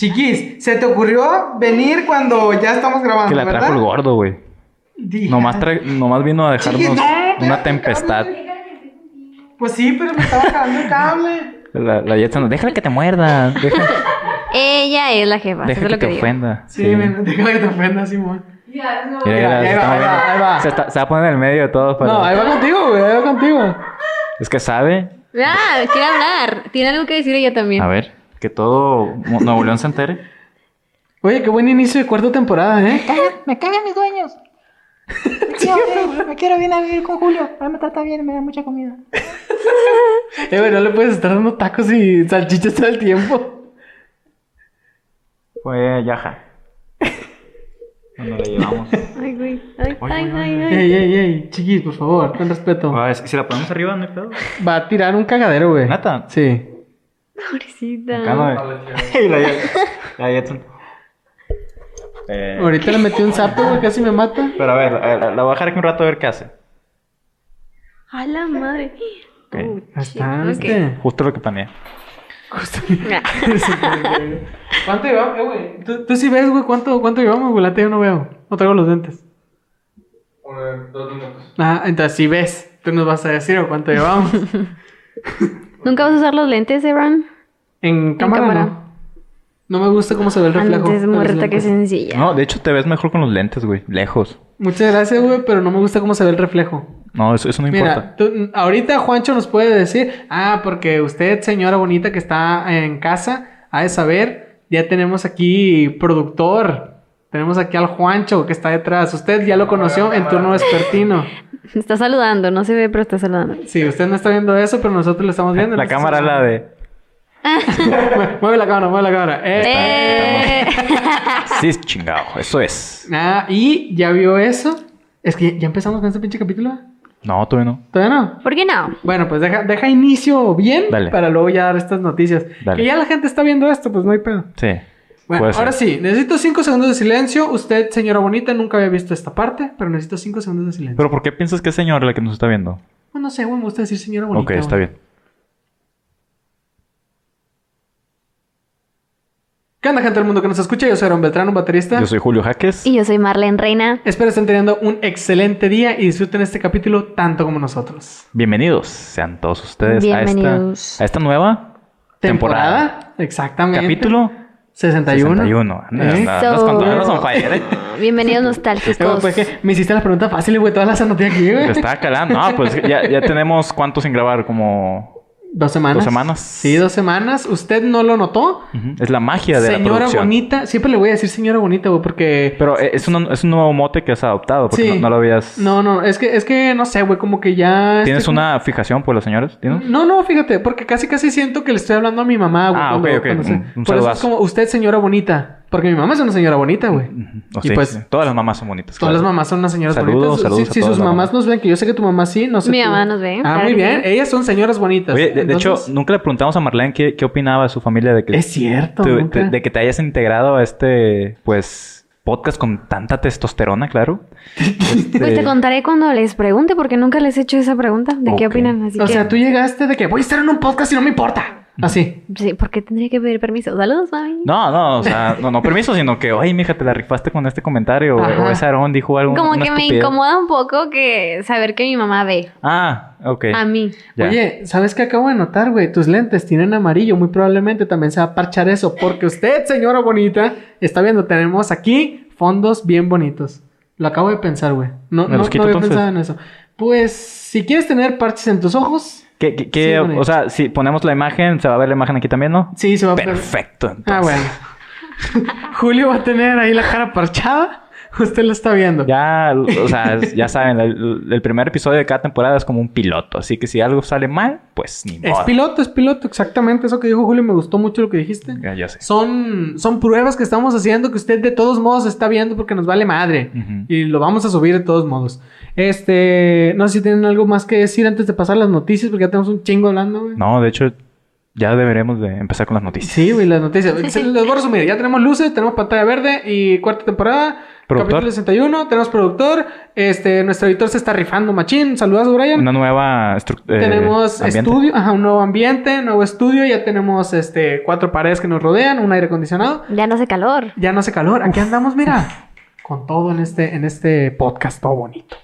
Chiquis, ¿se te ocurrió venir cuando ya estamos grabando, Que la trajo verdad? el gordo, güey. Nomás, trae- nomás vino a dejarnos Chiquis, no, una tempestad. Pues sí, pero me estaba cagando el cable. La, la Jetson, déjala que te muerda. Ella es la jefa. es que lo te ofenda. Sí, déjame que te ofenda, Simón. Ya, no. Mira, ahí se va, está ahí va, ahí va. Se, está- se va a poner en el medio de todos para... No, ahí va contigo, güey, ahí va contigo. Es que sabe. Ah, quiere hablar. Tiene algo que decir ella también. A ver, que todo Nuevo León se entere. Oye, qué buen inicio de cuarta temporada, ¿eh? Me cagan mis dueños. Me quiero, me quiero bien a vivir con Julio. Él me trata bien y me da mucha comida. Eh, güey, no le puedes estar dando tacos y salchichas todo el tiempo. Fue Yaja. Cuando le llevamos. Ay, güey. Ay, ay, ay, ay. Ey, ey, ey, chiquis, por favor, ten respeto. Ah, si si la ponemos arriba, no hay pedo. Va a tirar un cagadero, güey. ¿Neta? Sí. Pobrecita. Acá no hay- Y la Jet- la Jetson. Eh, Ahorita le metí un sapo, güey, casi me mata. pero a ver, a ver, la voy a dejar aquí un rato a ver qué hace. A la madre. Justo lo que planeé. ¿Cuánto llevamos, eh, güey? ¿Tú, tú sí ves, güey, cuánto, cuánto llevamos, güey. La tía yo no veo. No traigo los lentes. dos minutos. Ah, entonces sí ves. Tú nos vas a decir o cuánto llevamos. ¿Nunca vas a usar los lentes, Ebran? En cámara, cámara. no. No me gusta cómo se ve el reflejo. Antes muerta que sencilla. No, de hecho te ves mejor con los lentes, güey. Lejos. Muchas gracias, güey, pero no me gusta cómo se ve el reflejo. No, eso, eso no Mira, importa. tú- ahorita Juancho nos puede decir, ah, porque usted, señora bonita que está en casa, ha de saber, ya tenemos aquí productor. Tenemos aquí al Juancho que está detrás. Usted ya lo conoció en turno vespertino. Está saludando, no se ve, pero está saludando. Sí, usted no está viendo eso, pero nosotros lo estamos viendo. La cámara es la de... Mueve- la cámara, mueve la cámara. Eh. ¡Eh! Sí, chingado. Eso es. Ah, y ya vio eso. Es que ya empezamos con este pinche capítulo. No, todavía no. ¿Todavía no? ¿Por qué no? Bueno, pues deja, deja inicio bien Dale. para luego ya dar estas noticias. Dale. Que ya la gente está viendo esto, pues no hay pedo. Sí. Bueno, Puede ser. ahora sí, necesito cinco segundos de silencio. Usted, señora bonita, nunca había visto esta parte, pero necesito cinco segundos de silencio. Pero ¿por qué piensas que es señora la que nos está viendo? Bueno, no sé, güey, me gusta decir señora bonita. ok, está bien. ¿Qué onda, gente del mundo que nos escucha? Yo soy Aaron Beltrán, un baterista. Yo soy Julio Jaques. Y yo soy Marlene Reina. Espero estén teniendo un excelente día y disfruten este capítulo tanto como nosotros. Bienvenidos sean todos ustedes a esta, Bienvenidos. a esta nueva temporada. Exactamente. Capítulo 61. 61. Anda, ¿Eh? fire, ¿eh? Bienvenidos Eh, nostálgicos. pues, que me hiciste la pregunta fácil, güey. Todas las anoté aquí, güey. Te estaba calando. No, pues ya, ya tenemos cuánto sin grabar, como... Dos semanas. ¿Dos semanas? Sí, dos semanas. ¿Usted no lo notó? Es la magia de la Señora bonita. Siempre le voy a decir señora bonita, güey, porque... Pero eh, es un, es un nuevo mote que has adoptado, porque Sí. no, no lo habías... No, no, es que, es que no sé, güey, como que ya... ¿Tienes estoy- una fijación por las señoras? ¿Tienes? No, no, fíjate, porque casi casi siento que le estoy hablando a mi mamá, güey. Ah, cuando- ok, ok. se- Un- Por eso es como usted, señora bonita. Porque mi mamá es una señora bonita, güey. O Y sí, pues- sí. Todas las mamás son bonitas. Todas claro. las mamás son unas señoras Saludos, bonitas. saludos si a si sus mamás nos ven, que yo sé que tu mamá sí, no sé. Mi tú. mamá nos ve, Ah, claro muy bien. sí. Ellas son señoras bonitas. Oye, de, de hecho, nunca le preguntamos a Marlene qué, qué opinaba de su familia de que... Es cierto. te- nunca. te- de que te hayas integrado a este, pues, podcast con tanta testosterona, claro. Este, Pues te contaré cuando les pregunte, porque nunca les he hecho esa pregunta. ¿De qué opinan? Así O que... sea, tú llegaste de que voy a estar en un podcast y no me importa. Así. Sí, ¿por qué tendría que pedir permiso? Saludos, mami. No, no, o sea, no, no permiso, sino que, oye, mija, te la rifaste con este comentario. O, Ajá. o ese Aarón dijo algo. Como que me incomoda un poco que saber que mi mamá ve Ah, ok. a mí. Ya. Oye, ¿sabes qué acabo de notar, güey? Tus lentes tienen amarillo. Muy probablemente también se va a parchar eso. Porque usted, señora bonita, está viendo, tenemos aquí fondos bien bonitos. Lo acabo de pensar, güey. No, ¿Me no, los no había entonces? pensado en eso. Pues, si quieres tener parches en tus ojos, ¿Qué, qué- qué- Sí, bonito. o sea, si ponemos la imagen, se va a ver la imagen aquí también, ¿no? sí, se va a ver. Perfecto. Entonces. Ah, bueno. Julio va a tener ahí la cara parchada. Usted lo está viendo. Ya, o sea, es- ya saben, el, el primer episodio de cada temporada es como un piloto. Así que si algo sale mal, pues ni Es modo. piloto, es piloto, exactamente eso que dijo Julio. Me gustó mucho lo que dijiste. Ya, ya sé. Son, son pruebas que estamos haciendo que usted de todos modos está viendo porque nos vale madre. Y lo vamos a subir de todos modos. Este, no sé si tienen algo más que decir antes de pasar las noticias porque ya tenemos un chingo hablando, güey. No, de hecho, ya deberemos de empezar con las noticias. Sí, güey, las noticias. Les voy a resumir. Ya tenemos luces, tenemos pantalla verde y cuarta temporada. Productor. Capítulo 61, tenemos productor. Este, nuestro editor se está rifando, machín. Saludos, Brian. Una nueva estructura. tenemos estudio, ajá, un nuevo ambiente, nuevo estudio. Ya tenemos este cuatro paredes que nos rodean, un aire acondicionado. Ya no hace calor. Ya no hace calor. Aquí andamos, mira. Con todo en este, en este podcast, todo bonito.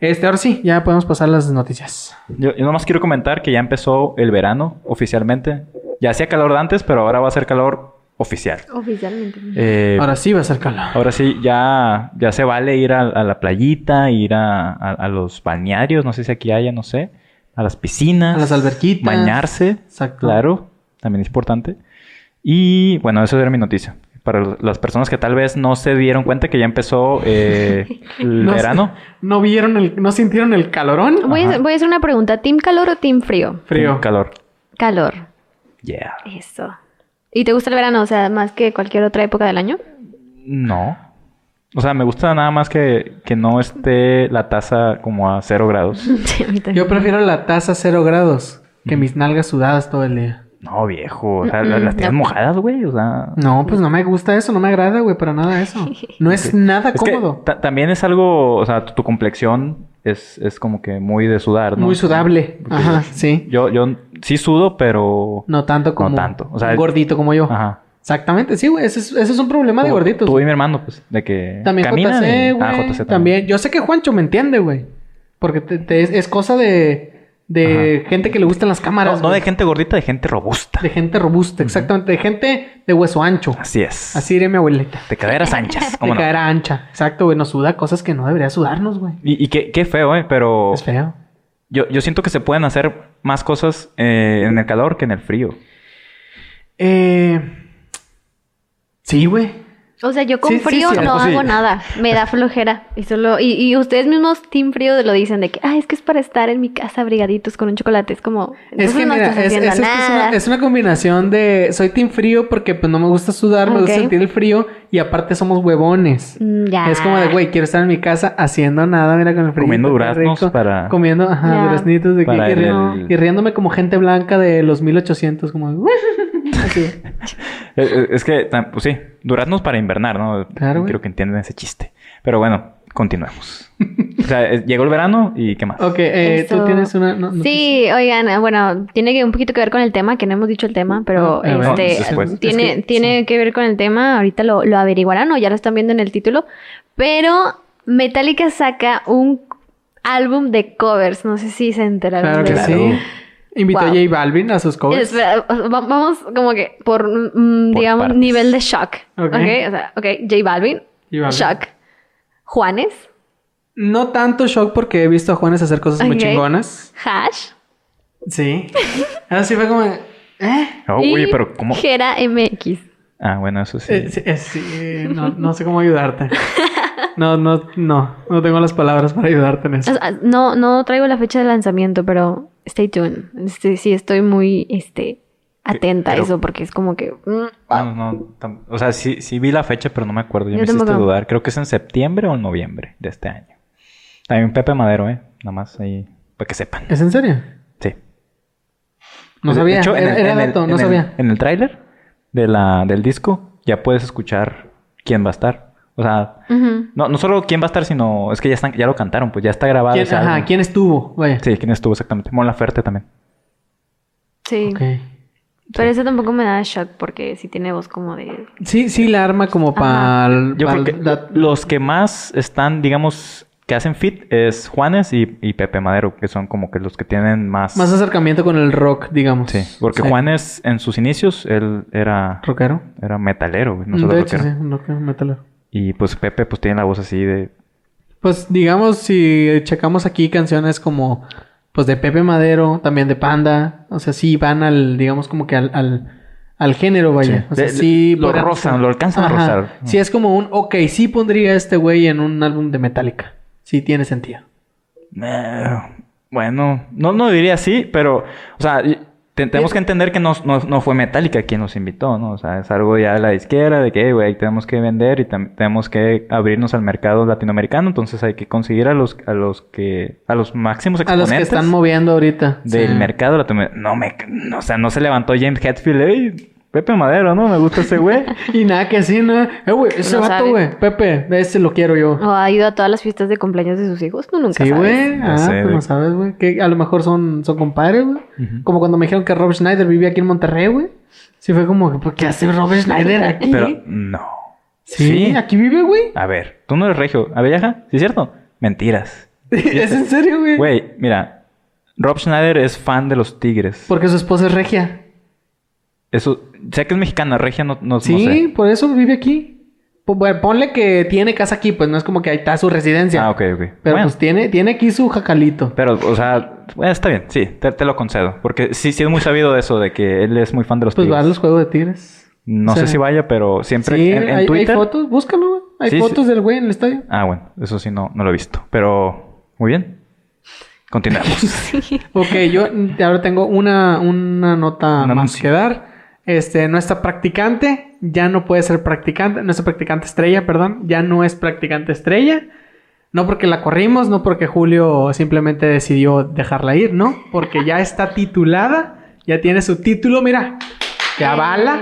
Este, ahora sí, ya podemos pasar las noticias. Yo, yo nomás quiero comentar que ya empezó el verano oficialmente. Ya hacía calor de antes, pero ahora va a ser calor oficial. Oficialmente. Eh, Ahora sí va a ser calor. Ahora sí, ya, ya se vale ir a, a la playita, ir a, a- a los balnearios, no sé si aquí haya, no sé, a las piscinas, A las alberquitas. bañarse, Exacto. claro, también es importante. Y bueno, eso era mi noticia. Para las personas que tal vez no se dieron cuenta que ya empezó eh, el No verano, ¿No vieron el, no sintieron el calorón? Voy a, Ajá. voy a hacer una pregunta. ¿Team calor o team frío? Frío. calor. Calor. Yeah. Eso. ¿Y te gusta el verano? O sea, más que cualquier otra época del año. No. O sea, me gusta nada más que, que no esté la taza como a cero grados. Sí, a mí también. Yo prefiero la taza cero grados que mis nalgas sudadas todo el día. No, viejo. O sea, Mm, las mm, tienes no. mojadas, güey. O sea. No, pues no me gusta eso, no me agrada, güey, para nada eso. No es nada Es que cómodo. ta- también es algo, o sea, tu, tu complexión es, es como que muy de sudar, ¿no? Muy sudable. Ajá, sí. Yo, yo sí sudo, pero... No tanto como No tanto, o sea, gordito como yo. Ajá. Exactamente, sí, güey. Ese es, ese es un problema de gorditos. Tú y mi hermano, pues, de que También caminan JC, y- güey. Ah, JC también. también. Yo sé que Juancho me entiende, güey. Porque te- te- es, es cosa de, de gente que le gustan las cámaras. No, no de gente gordita, de gente robusta. De gente robusta, exactamente. De gente de hueso ancho. Así es. Así diría mi abuelita. De caderas anchas. ¿Cómo de no? cadera ancha. Exacto, güey. Nos suda cosas que no debería sudarnos, güey. Y, y qué, qué feo, ¿eh? Pero Es feo. yo, yo siento que se pueden hacer más cosas eh, en el calor que en el frío. Eh... Sí, güey. O sea, yo con Sí, frío sí, no hago nada. Me da flojera. Y solo... Y, y ustedes mismos, team frío, lo dicen de que... Ah, es que es para estar en mi casa abrigaditos con un chocolate. Es como... Es entonces que no mira, estás es, haciendo es- es que es nada. una, es una combinación de soy team frío porque pues no me gusta sudar, me gusta sentir el frío y aparte somos huevones. Mm, ya. Es como de, güey, quiero estar en mi casa haciendo nada, mira con el frío. Comiendo duraznos rico. para- Comiendo, ajá, Ya. duraznitos de que- Para y, el- ri- y riéndome como gente blanca de los 1800, como... de, Así. Es que, pues sí, duraznos para invernar, ¿no? Claro. Creo que entienden ese chiste. Pero bueno, continuemos. o sea, llegó el verano y ¿qué más? Ok, eh, tú tienes una... no- no- Sí, oigan, eh, bueno, tiene que un poquito que ver con el tema, que no hemos dicho el tema, pero Ah, a ver. este después. tiene, Es que- tiene que ver con el tema, ahorita lo, lo averiguarán o ya lo están viendo en el título, pero Metallica saca un álbum de covers, no sé si se enteraron Claro de que sí. Invitó Wow. a J Balvin a sus covers. Espera, vamos como que por, mm, Por digamos, partes. nivel de shock. Ok. ok, o sea, ok, J Balvin, J Balvin. shock. Juanes, No tanto shock porque he visto a Juanes hacer cosas muy chingonas. Hash. Sí. Así fue como... ¿Eh? Oh, y oye, pero ¿cómo? Gera MX. Ah, bueno, eso sí. Eh, sí, eh, sí, no, no sé cómo ayudarte. No, no, no. No tengo las palabras para ayudarte en eso. O sea, no, no traigo la fecha de lanzamiento, pero stay tuned. Este, sí, estoy muy este, atenta Pero- a eso porque es como que... mm, No, no, tam- o sea, sí, sí vi la fecha, pero no me acuerdo. Ya Yo me hiciste dudar. Creo que es en septiembre o en noviembre de este año. También Pepe Madero, ¿eh? Nada más ahí, para que sepan. ¿Es en serio? Sí. No De- sabía. de hecho, en era el- era en el- dato, no en el- sabía. En el tráiler de la, del disco ya puedes escuchar quién va a estar. O sea, no, no solo quién va a estar, sino es que ya están, ya lo cantaron, pues ya está grabado. ¿Quién, ese ajá, álbum. ¿quién estuvo? Vaya. Sí, quién estuvo exactamente. Mon Laferte también. Sí. Ok. Pero eso tampoco me da shock porque sí tiene voz como de... Sí, sí, la arma como para... Yo creo que los que más están, digamos, que hacen fit es Juanes y, y Pepe Madero, que son como que los que tienen más... Más acercamiento con el rock, digamos. Sí, porque Sí. Juanes en sus inicios, él era, ¿Rockero? era metalero, güey, no solo de hecho, rockero. sí, rockero, metalero. Y pues Pepe pues tiene la voz así de... Pues digamos, si checamos aquí canciones como... Pues de Pepe Madero, también de Panda. O sea, sí van al, digamos, como que al... al al género, vaya. Sí. O sea, De- sí... lo podrían rozan, lo alcanzan a rozar. Sí, es como un... Ok, sí pondría a este güey en un álbum de Metallica. Sí tiene sentido. "Eh, bueno, no, no diría así, pero... O sea, tenemos que entender que no, no, no fue Metallica quien nos invitó, ¿no? O sea, es algo ya de la izquierda, de que, "Hey, güey, tenemos que vender y tenemos que abrirnos al mercado latinoamericano, entonces hay que conseguir a los, a los que... A los máximos A exponentes. los que están moviendo ahorita. del Sí. mercado latinoamericano. No me, no, o sea, no se levantó James Hetfield, "Ey, Pepe Madero, ¿no? Me gusta ese güey. Y nada que así, ¿no? Eh, güey, ese No vato, güey. Pepe, ese lo quiero yo. O ha ido a todas las fiestas de cumpleaños de sus hijos. Tú nunca Sí, sabes. güey. Ah, sé, pues güey. no sabes, güey. Que a lo mejor son, son compadres, güey. Como cuando me dijeron que Rob Schneider vivía aquí en Monterrey, güey. Sí, fue como, ¿por qué hace Rob Schneider aquí? Pero no. sí, aquí vive, güey. A ver, tú no eres regio. ¿Avelleja? ¿Sí es cierto? Mentiras. ¿Es en serio, güey? Güey, mira. Rob Schneider es fan de los Tigres. Porque su esposa es regia. Eso, sé que es mexicana, regia no, no, no Sí, sé. por eso vive aquí. Pues, bueno, ponle que tiene casa aquí, pues no es como que ahí está su residencia. Ah, ok, ok. Pero Bueno, pues tiene, tiene aquí su jacalito. pero, o sea, bueno, está bien, sí, te, te lo concedo. Porque sí, sí es muy sabido de eso, de que él es muy fan de los Pues va a Tigres. los juegos de tigres. No O sea, sé si vaya, pero siempre Sí, en, en hay, hay Twitter. fotos, búscalo, güey. Hay Sí, sí. fotos del güey en el estadio. Ah, bueno, eso sí no, no lo he visto. Pero, muy bien. Continuemos. Ok, yo ahora tengo una, una nota más anuncio. que dar. Este, nuestra practicante ya no puede ser practicante, nuestra practicante estrella, perdón, ya no es practicante estrella. No porque la corrimos, no porque Julio simplemente decidió dejarla ir, no, porque ya está titulada, ya tiene su título, mira, que avala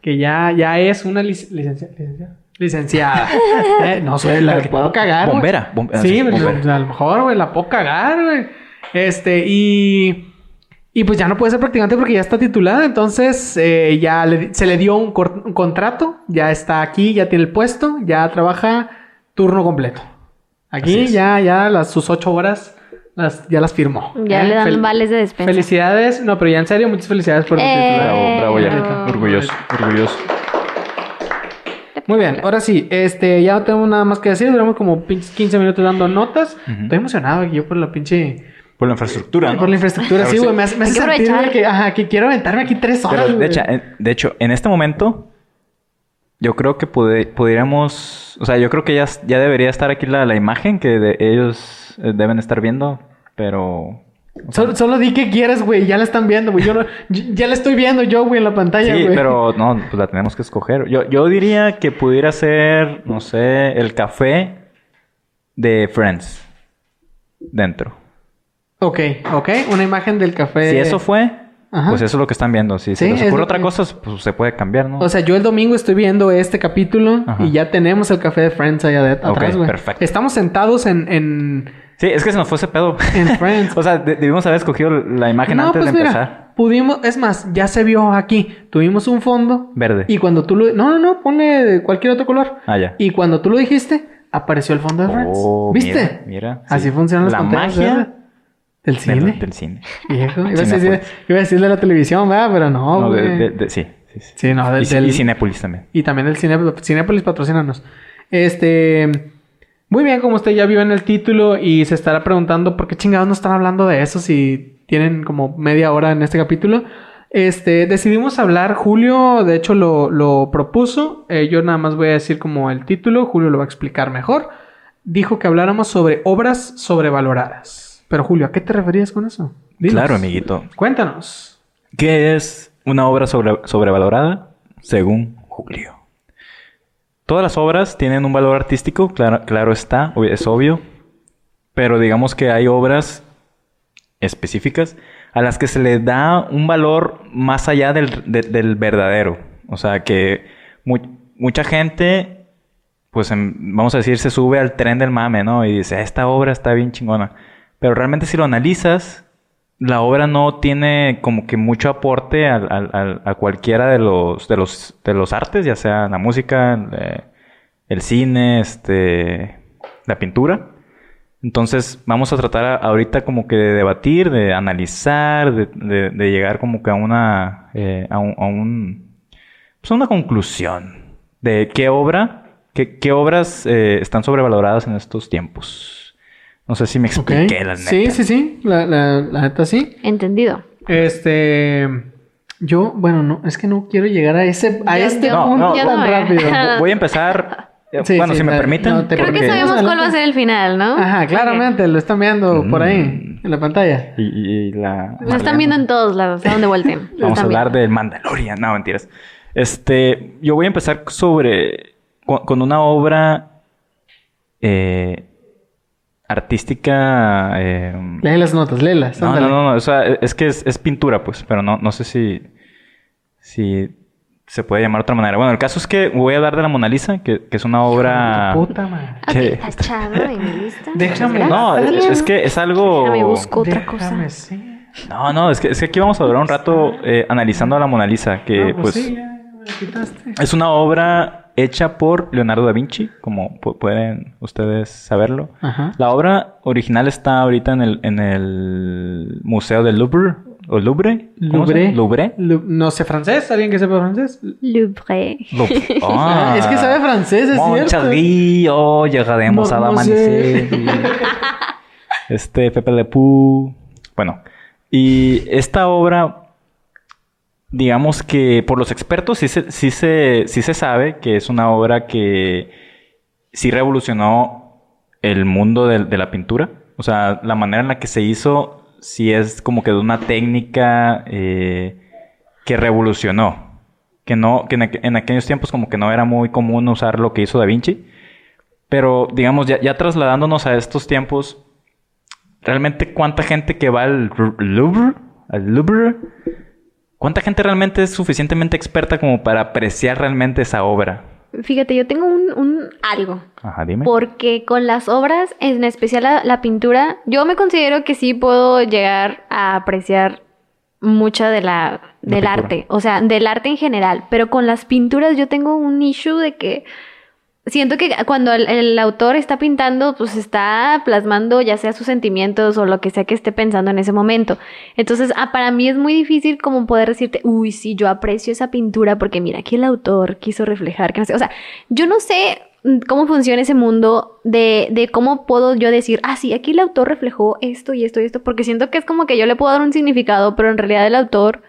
que ya, ya es una lic- licencia- licenciada. Licenciada. Eh, no soy la que puedo cagar. Bombera, bombe- ah, Sí, pues, bombera. a lo mejor, güey, la puedo cagar, güey. Este, y. Y pues ya no puede ser practicante porque ya está titulada. Entonces, eh, ya le- se le dio un, contrato. Ya está aquí, ya tiene el puesto. Ya trabaja turno completo. Aquí ya, ya las, sus ocho horas las, ya las firmó. Ya ¿eh? le dan Fel- vales de despensa. Felicidades. No, pero ya en serio, muchas felicidades por tu Eh. Bravo, bravo Bravo. ya. Orgulloso, orgulloso. Muy bien, ahora sí, este, ya no tenemos nada más que decir, duramos como pinches 15 minutos dando notas. Estoy emocionado aquí yo por la pinche... Por la infraestructura, ¿no? Por la infraestructura, Claro, sí, güey, me hace, me hace que sentir que, ajá, que quiero aventarme aquí tres horas, Pero de güey. hecho, en, de hecho, en este momento, yo creo que pude- pudiéramos. O sea, yo creo que ya, ya debería estar aquí la, la imagen que de- ellos eh, deben estar viendo, pero. Solo, solo di que quieres, güey, ya la están viendo, güey. Yo no, ya la estoy viendo yo, güey, en la pantalla, Sí, güey. pero no, pues la tenemos que escoger. Yo, yo diría que pudiera ser, no sé, el café de Friends. Dentro. Ok, ok, una imagen del café. Si eso fue, Ajá. pues eso es lo que están viendo. Si se Sí, les es ocurre otra que- cosa, pues se puede cambiar, ¿no? O sea, yo el domingo estoy viendo este capítulo Ajá. y ya tenemos el café de Friends allá de- atrás, güey. perfecto. Estamos sentados en, en, sí, es que se nos fue ese pedo. en Friends. o sea, de- debimos haber escogido la imagen No, antes pues de mira, empezar. pudimos, es más, ya se vio aquí. Tuvimos un fondo. Verde. Y cuando tú lo... No, no, no, pone cualquier otro color. Ah, ya. Y cuando tú lo dijiste, apareció el fondo de Friends. Oh, ¿Viste? Mira, mira, Así sí. funcionan las La pantallas magia. Del cine. Del cine. Viejo. Iba a, decir, Cinépolis. iba a decir de la televisión, ¿verdad? Pero no, No, de- de- de- sí, sí, sí. Sí, no, del... y, del- y Cinépolis también. y también del cine, Cinépolis patrocínanos. Este... Muy bien, como usted ya vio en el título y se estará preguntando por qué chingados no están hablando de eso si tienen como media hora en este capítulo. Este, decidimos hablar, Julio de hecho lo, lo propuso, Eh, yo nada más voy a decir como el título, Julio lo va a explicar mejor. Dijo que habláramos sobre obras sobrevaloradas. Pero Julio, ¿a qué te referías con eso? Dinos. Claro, amiguito. Cuéntanos. ¿Qué es una obra sobre- sobrevalorada? Según Julio. Todas las obras tienen un valor artístico, claro, claro está, es obvio. Pero digamos que hay obras específicas a las que se le da un valor más allá del, de- del verdadero. O sea, que mu- mucha gente, pues en- vamos a decir, se sube al tren del mame, ¿no? Y dice, esta obra está bien chingona. Pero realmente si lo analizas, la obra no tiene como que mucho aporte a cualquiera de los, de los, de los artes, ya sea la música, eh, el cine, este, la pintura. Entonces vamos a tratar ahorita como que de debatir, de analizar, de, llegar como que a una, eh, a un, pues una conclusión de qué obra, qué, qué obras eh, están sobrevaloradas en estos tiempos. No sé si me expliqué la neta. Sí, sí, sí. La, la, la neta sí. Entendido. Este. Yo, bueno, no, es que no quiero llegar a ese, a Yo- este yo- punto tan no, eh. rápido. Voy a empezar. eh, Sí, bueno, sí, si me la- permiten. no, te Creo que porque- sabemos cuál va a ser el final, ¿no? Ajá, claramente, lo están viendo por ahí, Mm. en la pantalla. Y, y- y la. Lo están viendo en todos lados, a donde. Lo Vamos a hablar del Mandalorian. No, mentiras. Este, yo voy a empezar sobre con, con una obra eh, artística. eh, Lee las notas, léelas. no, no, no, no, o sea, es que es, es pintura, pues, pero no, no sé si si se puede llamar de otra manera. Bueno, el caso es que voy a hablar de la Mona Lisa, que, que es una obra... Puta madre. Tachado en mi lista. Déjame- No, es, que es algo... Déjame busco otra Déjame, cosa. sí. No, no, es que, es que aquí vamos a durar un rato eh, analizando a la Mona Lisa, que No, pues, sí, ya me la quitaste. es una obra hecha por Leonardo da Vinci, como pu- pueden ustedes saberlo. Ajá. La obra original está ahorita en el, en el Museo del Louvre, o Louvre, ¿cómo se Louvre. Louvre. No sé francés, ¿alguien que sepa francés? Louvre. Louvre. Ah, es que sabe francés, es cierto. Oh, llegaremos a Mademoiselle. amanecer. este, Pepe Le Pew. Bueno, y esta obra, digamos que por los expertos sí se, sí se, sí se sabe que es una obra que sí revolucionó el mundo de, la pintura. O sea, la manera en la que se hizo sí es como que de una técnica eh, que revolucionó. Que no, que en, aqu- en aquellos tiempos como que no era muy común usar lo que hizo Da Vinci. Pero digamos, ya, ya trasladándonos a estos tiempos, realmente cuánta gente que va al al Louvre, cuánta gente realmente es suficientemente experta como para apreciar realmente esa obra. Fíjate, yo tengo un, un algo. Ajá, dime. Porque con las obras, en especial la, la pintura, yo me considero que sí puedo llegar a apreciar mucha de la, del arte, o sea, del arte en general, pero con las pinturas yo tengo un issue de que siento que cuando el, autor está pintando, pues está plasmando ya sea sus sentimientos o lo que sea que esté pensando en ese momento. Entonces, ah, para mí es muy difícil como poder decirte, uy, sí, yo aprecio esa pintura porque mira, aquí el autor quiso reflejar, que no sé, o sea, yo no sé mm, cómo funciona ese mundo de, de cómo puedo yo decir, ah, sí, aquí el autor reflejó esto y esto y esto, porque siento que es como que yo le puedo dar un significado, pero en realidad el autor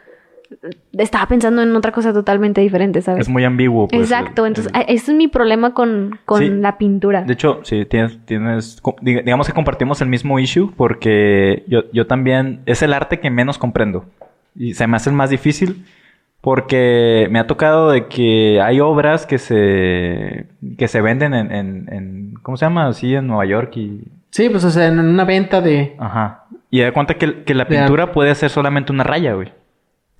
estaba pensando en otra cosa totalmente diferente, ¿sabes? Es muy ambiguo. pues, Exacto, el- entonces el- a- ese es mi problema con, con Sí. la pintura. De hecho, sí, tienes, tienes, digamos que compartimos el mismo issue porque yo, yo también, es el arte que menos comprendo y se me hace el más difícil porque me ha tocado de que hay obras que se, que se venden en, en, en- ¿cómo se llama? Así en Nueva York y, Sí, pues o sea, en una venta de... ajá. Y da cuenta que, que la pintura puede ser solamente una raya, güey.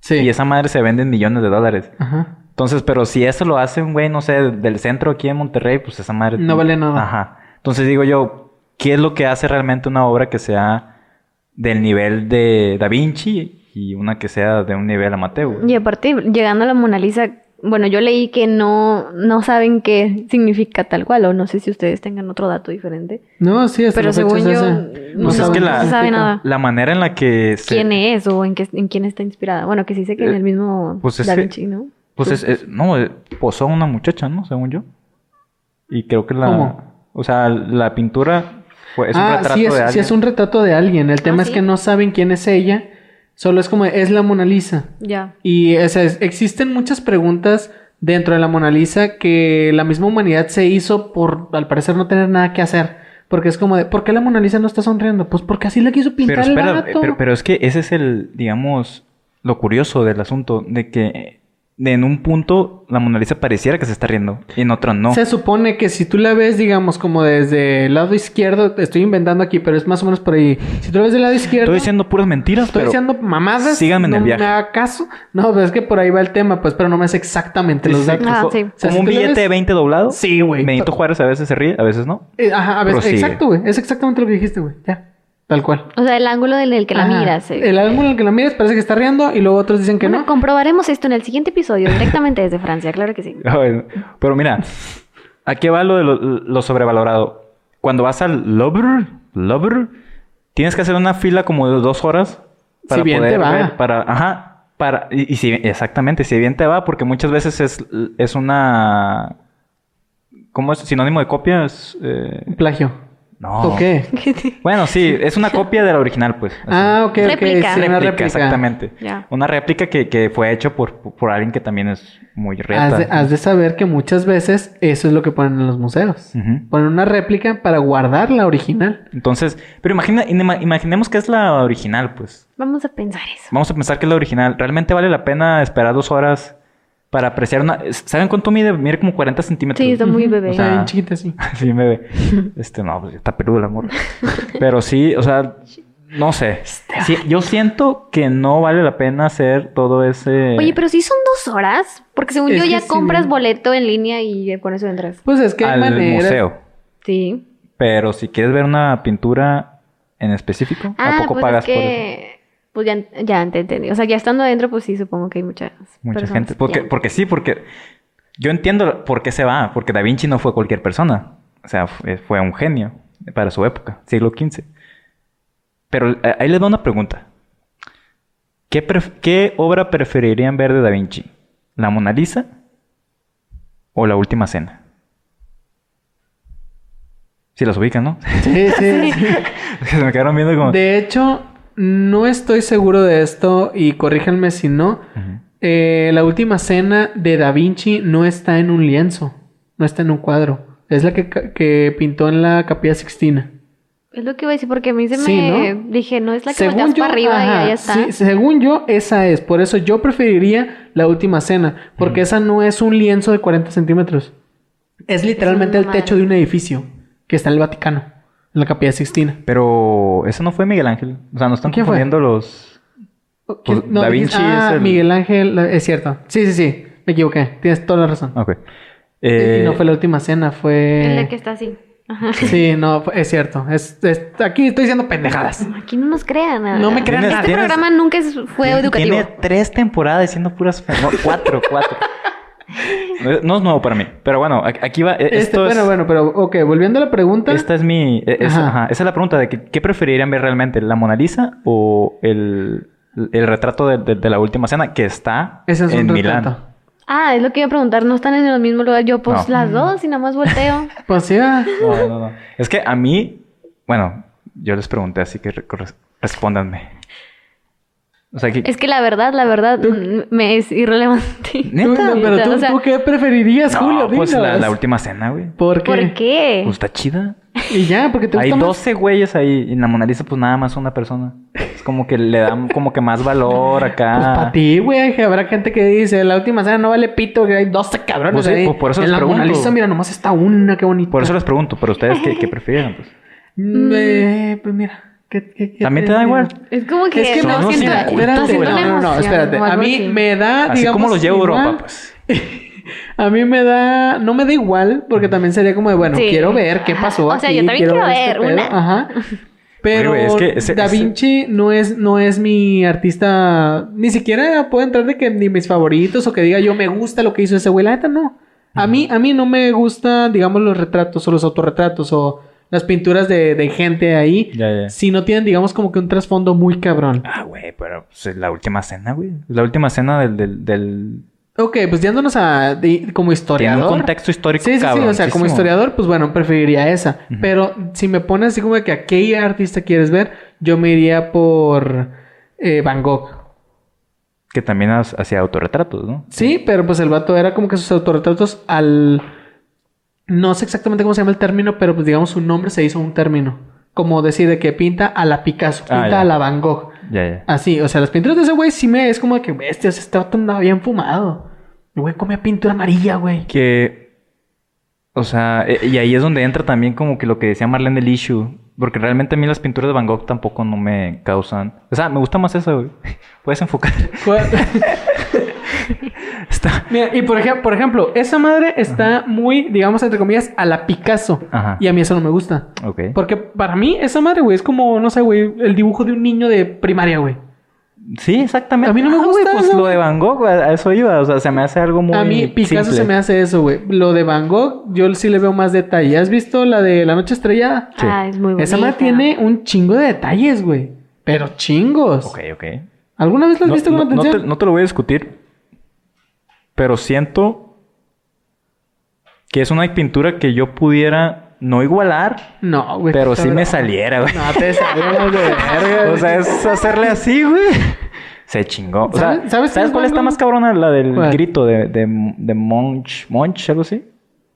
Sí. Y esa madre se vende en millones de dólares. Ajá. Entonces, pero si eso lo hace un güey, no sé, del centro aquí en Monterrey, pues esa madre... No vale nada. Ajá. Entonces digo yo, ¿qué es lo que hace realmente una obra que sea del nivel de Da Vinci y una que sea de un nivel amateur? Y aparte, llegando a la Mona Lisa, bueno, yo leí que no, no saben qué significa tal cual, o no sé si ustedes tengan otro dato diferente. No, sí, hasta Pero según es yo, ese. no Pues es que la- no se sabe nada. La manera en la que se... ¿Quién es o en, qué, en quién está inspirada? Bueno, que sí sé que en el mismo Pues es Da que- Vinci, ¿no? Pues es, es- no, eh, posó una muchacha, ¿no? Según yo. Y creo que la... ¿Cómo? O sea, la pintura fue, es un ah, retrato sí, es, de sí alguien. es un retrato de alguien. El tema Ah, es ¿sí? que no saben quién es ella. Solo es como, es la Mona Lisa. Ya. Y o sea, es- existen muchas preguntas dentro de la Mona Lisa que la misma humanidad se hizo por, al parecer, no tener nada que hacer. Porque es como de, ¿por qué la Mona Lisa no está sonriendo? Pues porque así la quiso pintar Pero espera, el pero, pero es que ese es el, digamos, lo curioso del asunto, de que en un punto la Mona Lisa pareciera que se está riendo y en otro no. Se supone que si tú la ves, digamos, como desde el lado izquierdo, estoy inventando aquí, pero es más o menos por ahí. Si tú la ves del lado izquierdo, Estoy diciendo puras mentiras, estoy pero diciendo mamadas. síganme en no el viaje. me haga caso. No, pero es que por ahí va el tema, pues, pero no me sé exactamente los datos. Ah, sí. O sea, como si un billete ves- de 20 doblado. Sí, güey. Benito Juárez a veces se ríe, a veces no. Eh, Ajá, a Prosigue. exacto, güey. Es exactamente lo que dijiste, güey. Ya, tal cual. O sea, el ángulo del el que la Ajá. miras. eh. El ángulo en el que la miras parece que está riendo y luego otros dicen que Bueno, no. comprobaremos esto en el siguiente episodio, directamente desde Francia, claro que sí. Pero mira, aquí va lo de lo, lo sobrevalorado. Cuando vas al Louvre, Louvre, tienes que hacer una fila como de dos horas para Si bien poder te va. ver, para, ajá, para, y, y si, exactamente, si bien te va, porque muchas veces es, es una, ¿cómo es? Sinónimo de copia, es, eh, Plagio. No. ¿O qué? Bueno, sí, es una copia de la original, pues. así. Ah, ok, ok. Réplica. Sí, una réplica, exactamente. Ya. Una réplica que, que fue hecho por, por alguien que también es muy reta. Has de, has de saber que muchas veces eso es lo que ponen en los museos. Ujú. Ponen una réplica para guardar la original. Entonces, pero imagina, imaginemos que es la original, pues. Vamos a pensar eso. Vamos a pensar que es la original. ¿Realmente vale la pena esperar dos horas para apreciar una... ¿Saben cuánto mide? Mide como 40 centímetros. Sí, está muy bebé. O sea, Está bien chiquita, sí. sí, me ve. Este, no, pues está peludo el amor. Pero sí, o sea, No sé. Sí, yo siento que no vale la pena hacer todo ese... Oye, pero sí son dos horas. Porque según Es yo ya sí. compras boleto en línea y con eso entras. Pues es que hay al maneras. museo. Sí. Pero si quieres ver una pintura en específico, ¿a Ah, poco pues pagas es por eso? Pues ya, ya te entendí. O sea, ya estando adentro, pues sí, supongo que hay muchas Mucha personas gente. Porque, ya. porque sí, porque yo entiendo por qué se va. Porque Da Vinci no fue cualquier persona. O sea, fue, un genio para su época, siglo XV. Pero eh, ahí les doy una pregunta. ¿Qué, pref- qué obra preferirían ver de Da Vinci? ¿La Mona Lisa o La Última Cena? Si las ubican, ¿no? Sí, sí, sí. Se me quedaron viendo como... De hecho, no estoy seguro de esto y corríjanme si no. Eh, la última cena de Da Vinci no está en un lienzo, no está en un cuadro. Es la que, que pintó en la Capilla Sixtina. Es lo que iba a decir, porque a mí se me... Sí, ¿no? Dije, no, es la que volteas para arriba y ahí está. sí, según yo, esa es. Por eso yo preferiría la última cena. Porque esa no es un lienzo de 40 centímetros. Es literalmente el techo de un edificio que está en el Vaticano, en la Capilla Sixtina. Pero eso no fue Miguel Ángel. O sea, no están confundiendo los... Pues, No, Da Vinci ah, es el- Miguel Ángel, es cierto. Sí, sí, sí. Me equivoqué. Tienes toda la razón. Ok. Y Eh, no fue la última cena, fue. la que está así. Ajá. Sí, no, es cierto. Es, es- Aquí estoy diciendo pendejadas. Aquí no nos crean nada. No me crean nada. Este tienes- programa nunca fue educativo. Tiene tres temporadas diciendo puras... No, cuatro, cuatro. No es nuevo para mí. Pero bueno, aquí va... e- Este, Esto es... bueno, bueno, pero ok, volviendo a la pregunta. Esta es mi... e- es- Ajá. ajá, esa es la pregunta de que, qué preferirían ver realmente, la Mona Lisa o el, el retrato de, de- de la última cena que está Ese es en un Milán. retrato. Ah, es lo que iba a preguntar. ¿No están en el mismo lugar? Yo, pues, No. las dos y nada más volteo. Pues sí, ah. No, no, no. Es que a mí, bueno, yo les pregunté, así que re- res- respóndanme. O sea, que... es que la verdad, la verdad, mm, me es irrelevante. ¿Neta? Tú- pero tú, O sea, ¿tú qué preferirías, No, Julio? pues la, última cena, güey. ¿Por qué? ¿Por qué? Pues está chida. Y ya, porque te Hay gusta más. 12 güeyes ahí y en la Mona Lisa pues nada más una persona. Es como que le dan como que más valor acá. Pues para ti, güey, que habrá gente que dice, la última cena no vale pito, que hay 12 cabrones Pues sí, ahí. pues por eso en les la Mona pregunto. Lisa, mira, nomás está una, qué bonita. Por eso les pregunto, pero ustedes qué, qué prefieren, pues. Mm, eh, pues mira, ¿qué, qué- qué También te da igual. Es como que, Es que no, unos siento, incultos, espérate, no, no, no, espérate. A mí me da, Así digamos, como los llevo a. Europa, pues. A mí me da, no me da igual, porque también sería como de, bueno, Sí. quiero ver qué pasó O sea, yo también quiero este ver pedo. una. Ajá. Pero Oye, es que ese- Da ese- Vinci no es, no es mi artista, ni siquiera puedo entrar de que ni mis favoritos o que diga yo me gusta lo que hizo ese güey, la neta no. A mí, a mí no me gusta, digamos, los retratos o los autorretratos o las pinturas de, de gente ahí, Ya, ya. si no tienen, digamos, como que un trasfondo muy cabrón. Ah, güey, pero pues, es la última cena, güey. La última cena del... del, del... Ok, pues yéndonos a de- como Tiene historiador. un contexto histórico Sí, sí, sí, o sea, como historiador, pues bueno, preferiría esa. Pero si me pones así como de que a qué artista quieres ver, yo me iría por eh, Van Gogh. Que también ha- hacía autorretratos, ¿no? Sí, pero pues el vato era como que sus autorretratos al... No sé exactamente cómo se llama el término, pero pues digamos su nombre se hizo un término. Como decir de que pinta a la Picasso, Ah, pinta a la Van Gogh. Ya, ya. Así, o sea, las pinturas de ese güey sí me... Es como que, bestia, vato andaba bien fumado. El güey comía pintura amarilla, güey. Que... O sea, e- y ahí es donde entra también como que lo que decía Marlene del issue. Porque realmente a mí las pinturas de Van Gogh tampoco no me causan... O sea, me gusta más esa, güey. Puedes enfocar. ¿Cuál- Está... Mira, y por, ej- por ejemplo, esa madre está muy, digamos, entre comillas, a la Picasso. Ajá. Y a mí eso no me gusta. Ok. Porque para mí, esa madre, güey, es como, no sé, güey, el dibujo de un niño de primaria, güey. Sí, exactamente. A mí no me Ah, gusta güey, pues eso, lo de Van Gogh, a a eso iba. O sea, se me hace algo muy a mí, Picasso simple. se me hace eso, güey. Lo de Van Gogh, yo sí le veo más detalle. ¿Has visto la de La Noche Estrellada? Sí. Ah, es muy bonita. Esa madre tiene un chingo de detalles, güey. Pero chingos. Ok, ok. ¿Alguna vez lo has No, visto con no- no atención? te, no te lo voy a discutir. Pero siento que es una pintura que yo pudiera no igualar, No, güey. pero sí me saliera, güey. No, te de verga. O sea, es hacerle así, güey. Se chingó. O sea, ¿Sabes- ¿sabes, cuál está más cabrona? La del ¿Cuál? grito de, de, de Monch, Monch, algo así.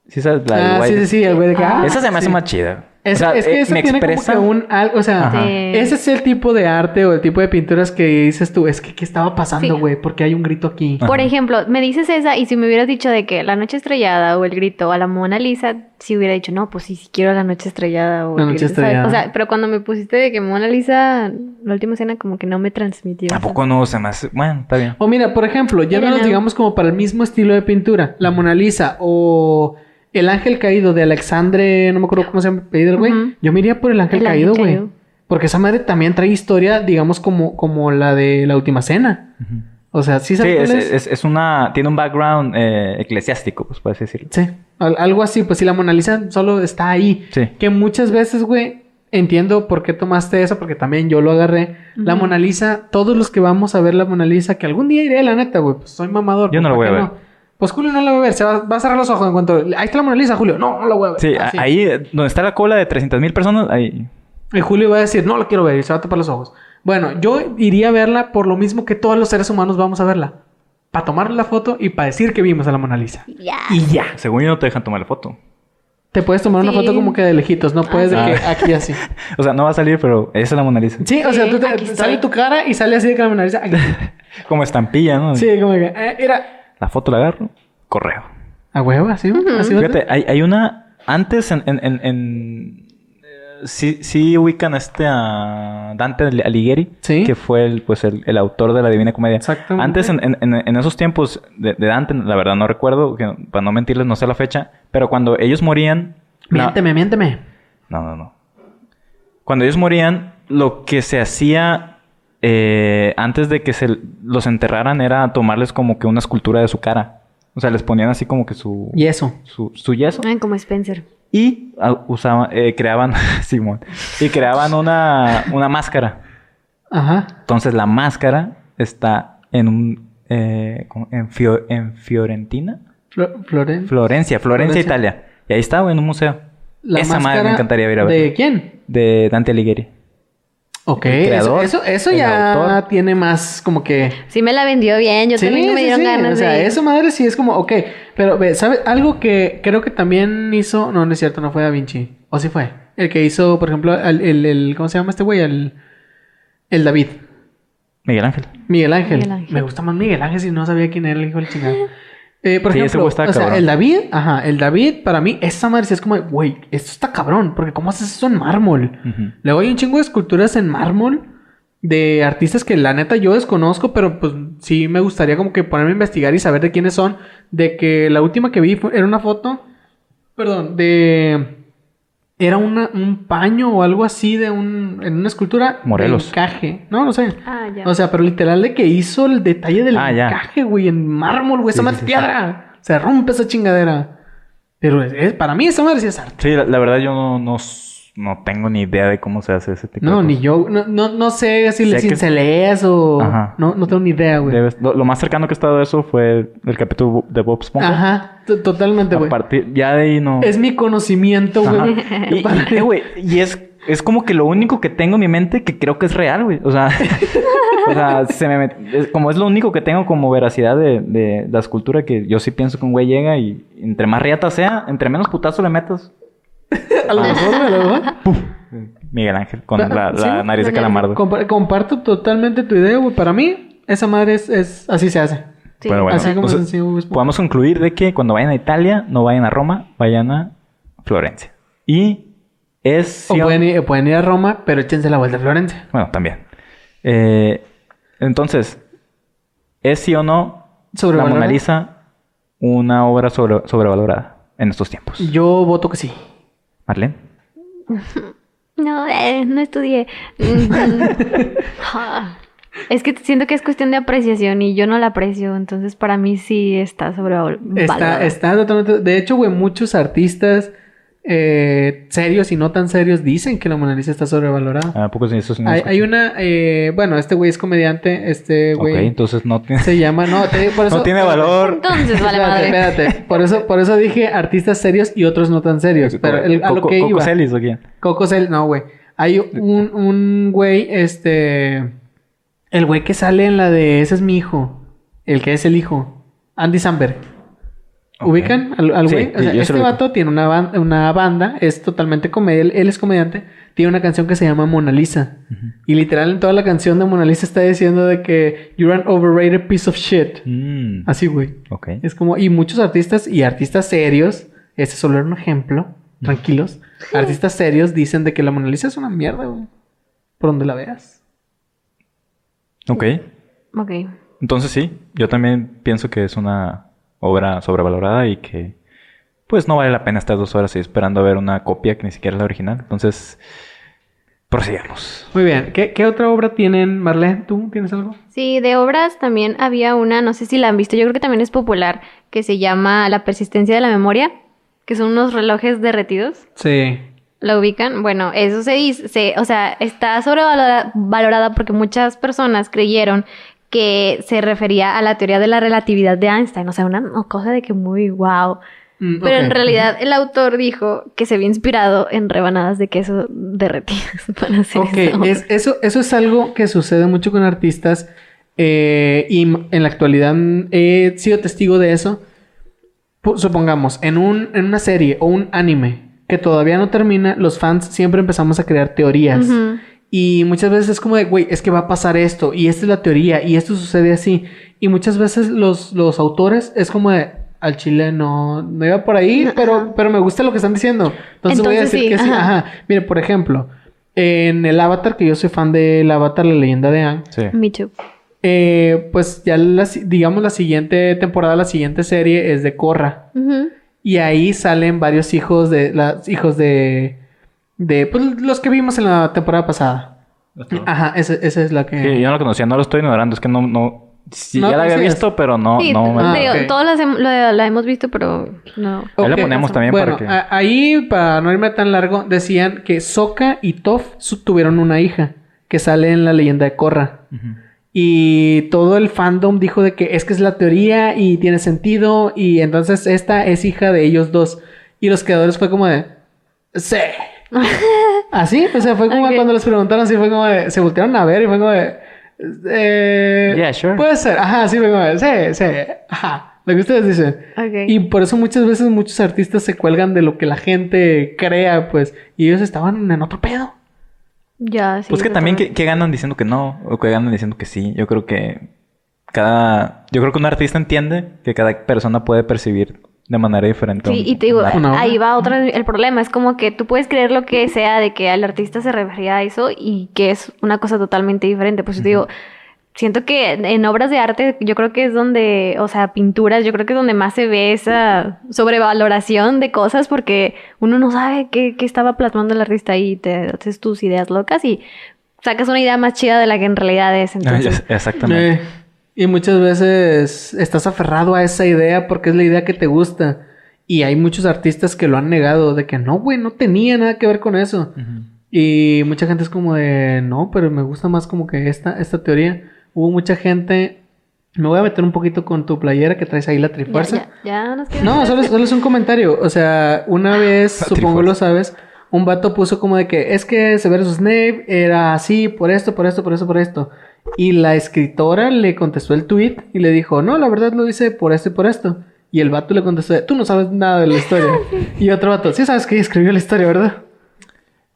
¿Sí sabes? La del Ah, güey. sí, sí, sí, el güey de ah, Esa se me hace sí. más chida. Es, O sea, es que eh, eso me tiene expresa- como que un algo, o sea. Sí. ese es el tipo de arte o el tipo de pinturas que dices tú, es que ¿qué estaba pasando, Sí. güey? Porque hay un grito aquí. Por ejemplo, me dices esa y si me hubieras dicho de que la noche estrellada o el grito a la Mona Lisa, si hubiera dicho, no, pues sí, sí quiero la noche estrellada o La el noche grito", ¿sabes? estrellada. O sea, pero cuando me pusiste de que Mona Lisa, la última escena como que no me transmitió. ¿A eso. poco no se me hace? Bueno, está bien. O mira, por ejemplo, ya nos no. digamos como para el mismo estilo de pintura, la Mona Lisa o el ángel caído de Alexandre, no me acuerdo cómo se llama el güey. Yo me iría por el ángel El ángel caído, güey. Porque esa madre también trae historia, digamos, como, como la de la última cena. O sea, sí Sí, sabes es, cuál es? es- es una... Tiene un background eh, eclesiástico, pues puedes decirlo. Sí, al- algo así, pues si la Mona Lisa solo está ahí. Sí. Que muchas veces, güey, entiendo por qué tomaste eso, porque también yo lo agarré. La. Mona Lisa, todos los que vamos a ver la Mona Lisa, que algún día iré, la neta, güey, pues soy mamador. Yo no ¿para voy a ver. no? Pues Julio no la va a ver, se va, va a cerrar los ojos en cuanto... Ahí está la Mona Lisa, Julio. No, no la voy a ver. Sí, Así. a- ahí eh, donde está la cola de 300 mil personas, ahí... Y Julio va a decir, no la quiero ver, y se va a tapar los ojos. Bueno, yo iría a verla por lo mismo que todos los seres humanos vamos a verla. Para tomar la foto y para decir que vimos a la Mona Lisa. Ya. Y ya. Según yo no te dejan tomar la foto. Te puedes tomar una foto como que de lejitos, no puedes de Ah. que aquí así. O sea, no va a salir, pero esa es la Mona Lisa. Sí, o sea, tú te- sale tu cara y sale así de que la Mona Lisa. aquí. Como estampilla, ¿no? Sí, como que, eh, era La foto la agarro, correo. a huevo, así, así va a Fíjate, hay, hay una... Antes en... en, en- en- eh, sí, sí ubican a este a Dante Alighieri. Sí. Que fue el, pues, el, el autor de la Divina Comedia. Exactamente. Antes, en, en- en- en esos tiempos de, de Dante, la verdad no recuerdo, que, para no mentirles, no sé la fecha. Pero cuando ellos morían... la- Miénteme, miénteme. No, no, no. Cuando ellos morían, lo que se hacía eh, antes de que se los enterraran era tomarles como que una escultura de su cara. O sea, les ponían así como que su, Y eso. su, su yeso. Ay, como Spencer. Y ah, usaban, eh, creaban, Simón, y creaban una, una máscara. Ajá. Entonces la máscara está en un, eh, ¿cómo? en, Fio- en Fiorentina. Flo- Floren. Florencia, Florencia, Florencia. Italia. Y ahí está, güey, en un museo. La Esa madre me máscara encantaría ir a ver. ¿De quién? De Dante Alighieri. Ok. Creador, eso eso, ya autor. tiene más como que... Sí me la vendió bien, yo Sí, también me sí, dieron sí. ganas O sea, de... eso madre sí es como, ok. Pero, ve, ¿sabes? Algo que creo que también hizo... No, no es cierto, no fue Da Vinci. ¿O sí fue? El que hizo, por ejemplo, el... el, el- ¿Cómo se llama este güey? El... El David. Miguel Ángel. Miguel Ángel. Miguel Ángel. Me gusta más Miguel Ángel si no sabía quién era el hijo del chingado. Eh, por Sí, ejemplo, güey está o sea, cabrón. el David, ajá, el David, para mí, esa madre sí es como, güey, esto está cabrón, porque ¿cómo haces eso en mármol? Ujú. Luego hay un chingo de esculturas en mármol de artistas que la neta yo desconozco, pero pues sí me gustaría como que ponerme a investigar y saber de quiénes son. De que la última que vi fue- era una foto, perdón, de... Era una, un paño o algo así de un... En una escultura Morelos. de encaje. No, no sé. Ah, ya. O sea, pero literal de que hizo el detalle del Ah, encaje, güey, en mármol, güey. Sí, esa madre sí, piedra. Se rompe esa chingadera. Pero es- es- para mí esa madre sí es arte. Sí, la, la verdad yo no, no tengo ni idea de cómo se hace ese tipo de No, cosas. ni yo. No, no, no sé si, se lees o... Ajá. No, no tengo ni idea, güey. Debes- lo, lo más cercano que he estado a eso fue el capítulo de Bob Esponja. Ajá. t- Totalmente, A güey. partir, ya de ahí no. Es mi conocimiento, Ajá. güey. Y, y, eh, güey, y es, es como que lo único que tengo en mi mente que creo que es real, güey. O sea, o sea se me met- es- como es lo único que tengo como veracidad de, de la escultura que yo sí pienso que un güey llega y entre más riata sea, entre menos putazo le metas, A lo mejor, a lo mejor. Miguel Ángel, con Ah, la, sí, la nariz de la calamardo. Compa- comparto totalmente tu idea, güey. Para mí, esa madre es... es- así se hace. Sí. Bueno, bueno. Así como entonces, sencillo, güey. podemos concluir de que cuando vayan a Italia, no vayan a Roma, vayan a Florencia. Y es... O pueden ir, pueden ir a Roma, pero échense la vuelta a Florencia. Bueno, también. Eh, entonces, ¿es sí o no la. Mona Lisa una obra sobre- sobrevalorada en estos tiempos? Yo voto que sí. Marlene. No, eh, no estudié. Ah. es que siento que es cuestión de apreciación y yo no la aprecio, entonces para mí sí está sobrevalorada. Está, está totalmente... De hecho, güey, muchos artistas eh, serios y no tan serios dicen que la Mona Lisa está sobrevalorada. ¿A poco sí, eso sí no hay, una... eh, bueno, este güey es comediante. Este güey... entonces no tiene, Se llama... No, te digo por eso... no tiene valor. Entonces, vale Espérate, madre. espérate. Por eso, por eso dije artistas serios y otros no tan serios. Pero el- a lo Coco- que Coco iba... Celis, ¿o quién? Coco Cel, no, güey. Hay un, un güey, este. El güey que sale en la de Ese es mi hijo. El que es el hijo. Andy Samberg. ¿Ubican al, al Sí, güey? O sea, este lo vato tiene una, ban- una banda, es totalmente comedia, él, él es comediante, tiene una canción que se llama Mona Lisa. Y literal en toda la canción de Mona Lisa está diciendo de que you're an overrated piece of shit. Mm, Así, güey. ok. Es como, y muchos artistas y artistas serios, ese solo era un ejemplo, tranquilos. Artistas serios dicen de que la Mona Lisa es una mierda, güey. Por donde la veas. Ok. Ok. Entonces sí, yo también pienso que es una obra sobrevalorada y que pues no vale la pena estar dos horas ahí esperando a ver una copia que ni siquiera es la original. Entonces, prosigamos. Muy bien. ¿Qué, qué otra obra tienen, Marlene? ¿Tú tienes algo? Sí, de obras también había una, no sé si la han visto, yo creo que también es popular, que se llama La persistencia de la memoria, que son unos relojes derretidos. Sí. ¿La ubican? Bueno, eso se dice, se- o sea, está sobrevalorada valorada porque muchas personas creyeron que se refería a la teoría de la relatividad de Einstein, o sea, una cosa de que muy wow. Mm, Pero en realidad el autor dijo que se había inspirado en rebanadas de queso derretidas para hacer Ok, esa obra. es- eso, eso es algo que sucede mucho con artistas eh, y en la actualidad mm, he sido testigo de eso. Supongamos, en, un, en una serie o un anime que todavía no termina, los fans siempre empezamos a crear teorías. Y muchas veces es como de, güey, es que va a pasar esto, y esta es la teoría, y esto sucede así. Y muchas veces los, los autores es como de, al chile no, no iba por ahí, pero, pero me gusta lo que están diciendo. Entonces, voy a decir sí, que sí. ajá. Ajá. Mire, por ejemplo, en el Avatar, que yo soy fan del Avatar, la leyenda de Aang, Sí. Me too. eh, pues ya la, digamos la siguiente temporada, la siguiente serie es de Korra. Y ahí salen varios hijos de, las hijos de, de, pues los que vimos en la temporada pasada. Ajá, esa, esa es la que... Sí, yo no lo conocía, no lo estoy ignorando, es que no, no, sí, No ya la había visto, pero no, sí, no me- Ah, digo, ok. todas las hem- la hemos visto, pero no. Ahí la ponemos también Bueno, para que... a- ahí, para no irme tan largo, decían que Sokka y Toph tuvieron una hija que sale en la leyenda de Korra. Y todo el fandom dijo de que es que es la teoría y tiene sentido y entonces esta es hija de ellos dos. Y los creadores fue como de... Sí. Así, o sea, fue como cuando les preguntaron, así fue como de... Se voltearon a ver y fue como de... Eh, Yeah, sure. Puede ser, ajá, sí, fue como de... Sí, sí, ajá. Lo que ustedes dicen. Y por eso muchas veces muchos artistas se cuelgan de lo que la gente crea, pues. Y ellos estaban en otro pedo. Ya, sí. Pues que también. ¿qué, qué ganan diciendo que no? O que ganan diciendo que sí? Yo creo que cada... Yo creo que un artista entiende que cada persona puede percibir de manera diferente. Sí, un- y te digo, ahí va otro el problema. Es como que tú puedes creer lo que sea de que el artista se refería a eso y que es una cosa totalmente diferente. Pues yo te digo, siento que en obras de arte yo creo que es donde, o sea, pinturas, yo creo que es donde más se ve esa sobrevaloración de cosas porque uno no sabe qué, qué estaba plasmando el artista y te haces tus ideas locas y sacas una idea más chida de la que en realidad es. Ah, Entonces, Exactamente. Eh, y muchas veces estás aferrado a esa idea porque es la idea que te gusta. Y hay muchos artistas que lo han negado, de que no, güey, no tenía nada que ver con eso. Y mucha gente es como de, no, pero me gusta más como que esta, esta teoría. Hubo mucha gente, me voy a meter un poquito con tu playera que traes ahí la ya, trifuerza. ya, ya nos queda- No, solo, es- solo es un comentario. O sea, una vez, supongo lo sabes, un vato puso como de que es que Severus Snape era así por esto, por esto, por esto, por esto. Y la escritora le contestó el tweet y le dijo, no, la verdad lo hice por esto y por esto. Y el vato le contestó, tú no sabes nada de la historia. y otro vato, sí sabes que escribió la historia, ¿verdad?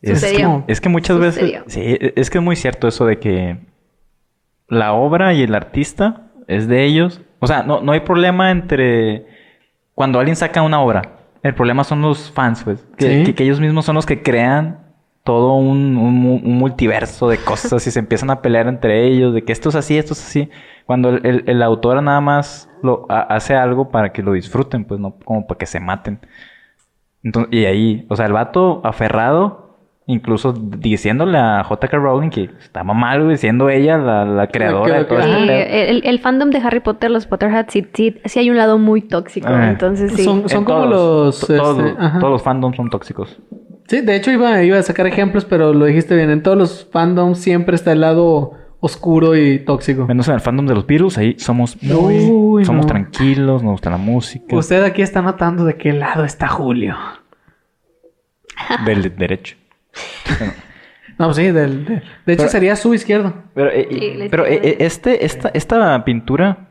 Es que, es que muchas veces... Sí, es que es muy cierto eso de que la obra y el artista es de ellos. O sea, no, no hay problema entre cuando alguien saca una obra. El problema son los fans, pues. Que, Sí. que- que ellos mismos son los que crean todo un, un mu- un multiverso de cosas y se empiezan a pelear entre ellos de que esto es así, esto es así. Cuando el, el- el autor nada más lo ha- hace algo para que lo disfruten, pues no como para que se maten. Entonces, y ahí, o sea, el vato aferrado, incluso diciéndole a J.K. Rowling que estaba mal, siendo ella la, la creadora de todo que- Sí, este el, el fandom de Harry Potter, los Potterheads, sí, sí, sí hay un lado muy tóxico. Ah. entonces, sí. Son- En como los, to- todos, este, todos los fandoms son tóxicos. Sí, de hecho iba, iba a sacar ejemplos, pero lo dijiste bien. En todos los fandoms siempre está el lado oscuro y tóxico. Menos en el fandom de los Beatles, ahí somos muy... Uy, somos no. tranquilos, nos gusta la música. Usted aquí está notando de qué lado está Julio. Del derecho. No, pues sí, del, de, de hecho Pero- sería su izquierdo. Pero, eh, Sí, la pero eh, eh, este, esta, esta pintura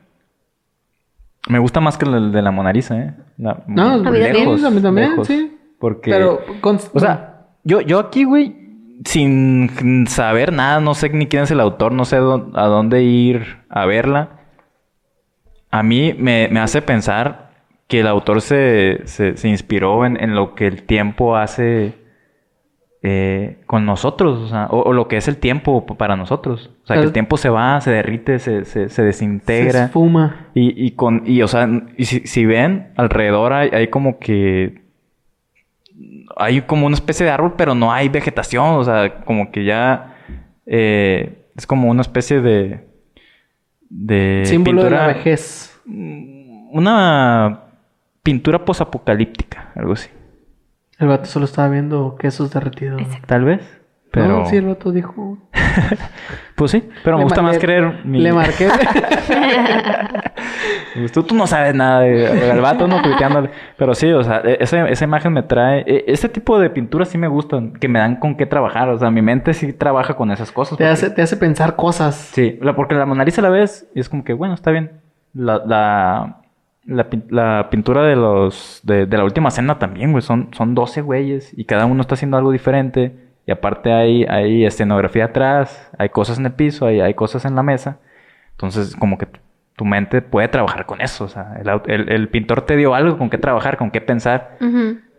Me gusta más que el de la Mona Lisa, ¿eh? La- No, A mí también. a también, sí. Porque... Pero, con- O sea, yo, yo aquí, güey, sin saber nada, no sé ni quién es el autor, no sé a dónde ir a verla. A mí me, me hace pensar que el autor se, se, se inspiró en, en lo que el tiempo hace eh, con nosotros, o, sea, o, o lo que es el tiempo para nosotros. O sea, que el El- tiempo se va, se derrite, se, se, se se desintegra. esfuma. Y, y con, y o sea, y si, si ven, alrededor hay, hay como que hay como una especie de árbol, pero no hay vegetación, o sea, como que ya eh, es como una especie de de Símbolo de la pintura- vejez. una pintura posapocalíptica, algo así. El vato solo estaba viendo quesos derretidos. Exacto. Tal vez, pero No, sí, el vato dijo. pues sí, pero me Le gusta más creer mi- Le marqué. Tú, tú no sabes nada de el vato, no tuiteándole. Pero sí, o sea, e- esa, esa imagen me trae. e- Este tipo de pinturas sí me gustan, que me dan con qué trabajar. O sea, mi mente sí trabaja con esas cosas. te, porque- hace, te hace pensar cosas. Sí, porque la Mona Lisa la ves y es como que, bueno, está bien. La, la, la, pin- la pintura de los de, de la última cena también, güey. Son, son 12 güeyes y cada uno está haciendo algo diferente. Y aparte hay, hay escenografía atrás, hay cosas en el piso, hay, hay cosas en la mesa. Entonces, como que tu- mente puede trabajar con eso. O sea, el, el- el pintor te dio algo con qué trabajar, con qué pensar.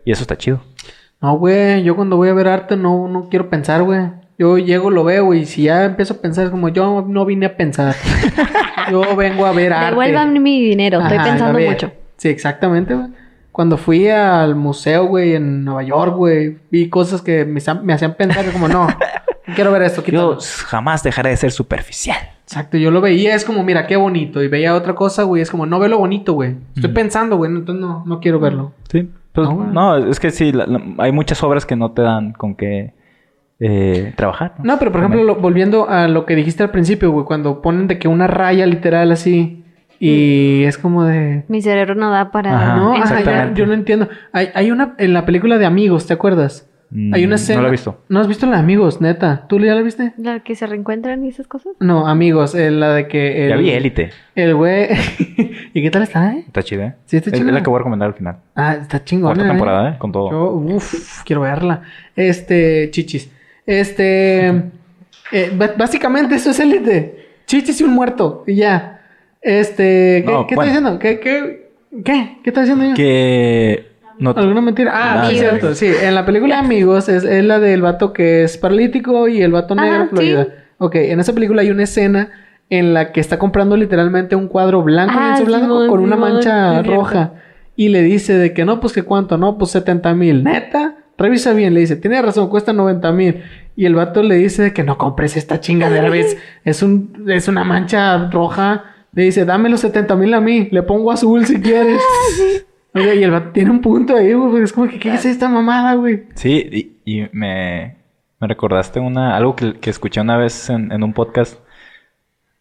Y eso está chido. No, güey, yo cuando voy a ver arte no, no quiero pensar, güey. Yo llego, lo veo y si ya empiezo a pensar es como yo no vine a pensar. yo vengo a ver arte. Devuelvan mi dinero, estoy pensando mucho. Sí, exactamente, güey. Cuando fui al museo, güey, en Nueva York, güey, vi cosas que me, me hacían pensar como, no, no quiero ver esto, quítalo. Yo jamás dejaré de ser superficial. Exacto, yo lo veía, es como, mira, qué bonito. Y veía otra cosa, güey, es como, no ve lo bonito, güey. Estoy pensando, güey, entonces no, no quiero verlo. Sí. Pues, No, no, es que sí, la- la- hay muchas obras que no te dan con qué eh, trabajar. No, pero por ejemplo, lo- volviendo a lo que dijiste al principio, güey, cuando ponen de que una raya literal así y es como de... Mi cerebro no da para... Ajá, no, ajá, yo, exactamente. yo no entiendo. Hay, hay una en la película de Amigos, ¿te acuerdas? Mm, hay una no escena... la he visto. ¿No has visto la de Amigos, neta? ¿Tú ya la viste? La que se reencuentran y esas cosas. No, Amigos, eh, la de que... El, Ya vi Élite. El güey... ¿Y qué tal está, eh? Está chida, ¿eh? Sí, está Es- chida. Es la que voy a recomendar al final. Ah, está chingona. Cuarta ¿eh? temporada, ¿eh? Con todo. Yo, uff, quiero verla. Este, chichis. Este, eh, básicamente eso es élite. Chichis y un muerto y ya. Este, ¿qué, No, ¿qué bueno. está diciendo? ¿Qué, qué, qué? ¿Qué está diciendo yo? Que... No, ¿Alguna mentira? Ah, Ah, sí, sí, cierto. sí. Sí, en la película Amigos es, es la del vato que es paralítico y el vato Ajá, negro que lo sí. Ok, en esa película hay una escena en la que está comprando literalmente un cuadro blanco, Ah, lienzo blanco con una mancha sí, roja. Y le dice de que no, pues que cuánto, no, pues 70 mil. Neta, revisa bien, le dice, tiene razón, cuesta 90 mil. Y el vato le dice que no compres esta chingadera, ¿ves? Es, un, es una mancha roja. Le dice, dame los 70 mil a mí, le pongo azul si quieres. Oye, y el vato tiene un punto ahí, güey. Es como que, ¿qué es esta mamada, güey? Sí, y, y me, me recordaste una, algo que, que escuché una vez en, en un podcast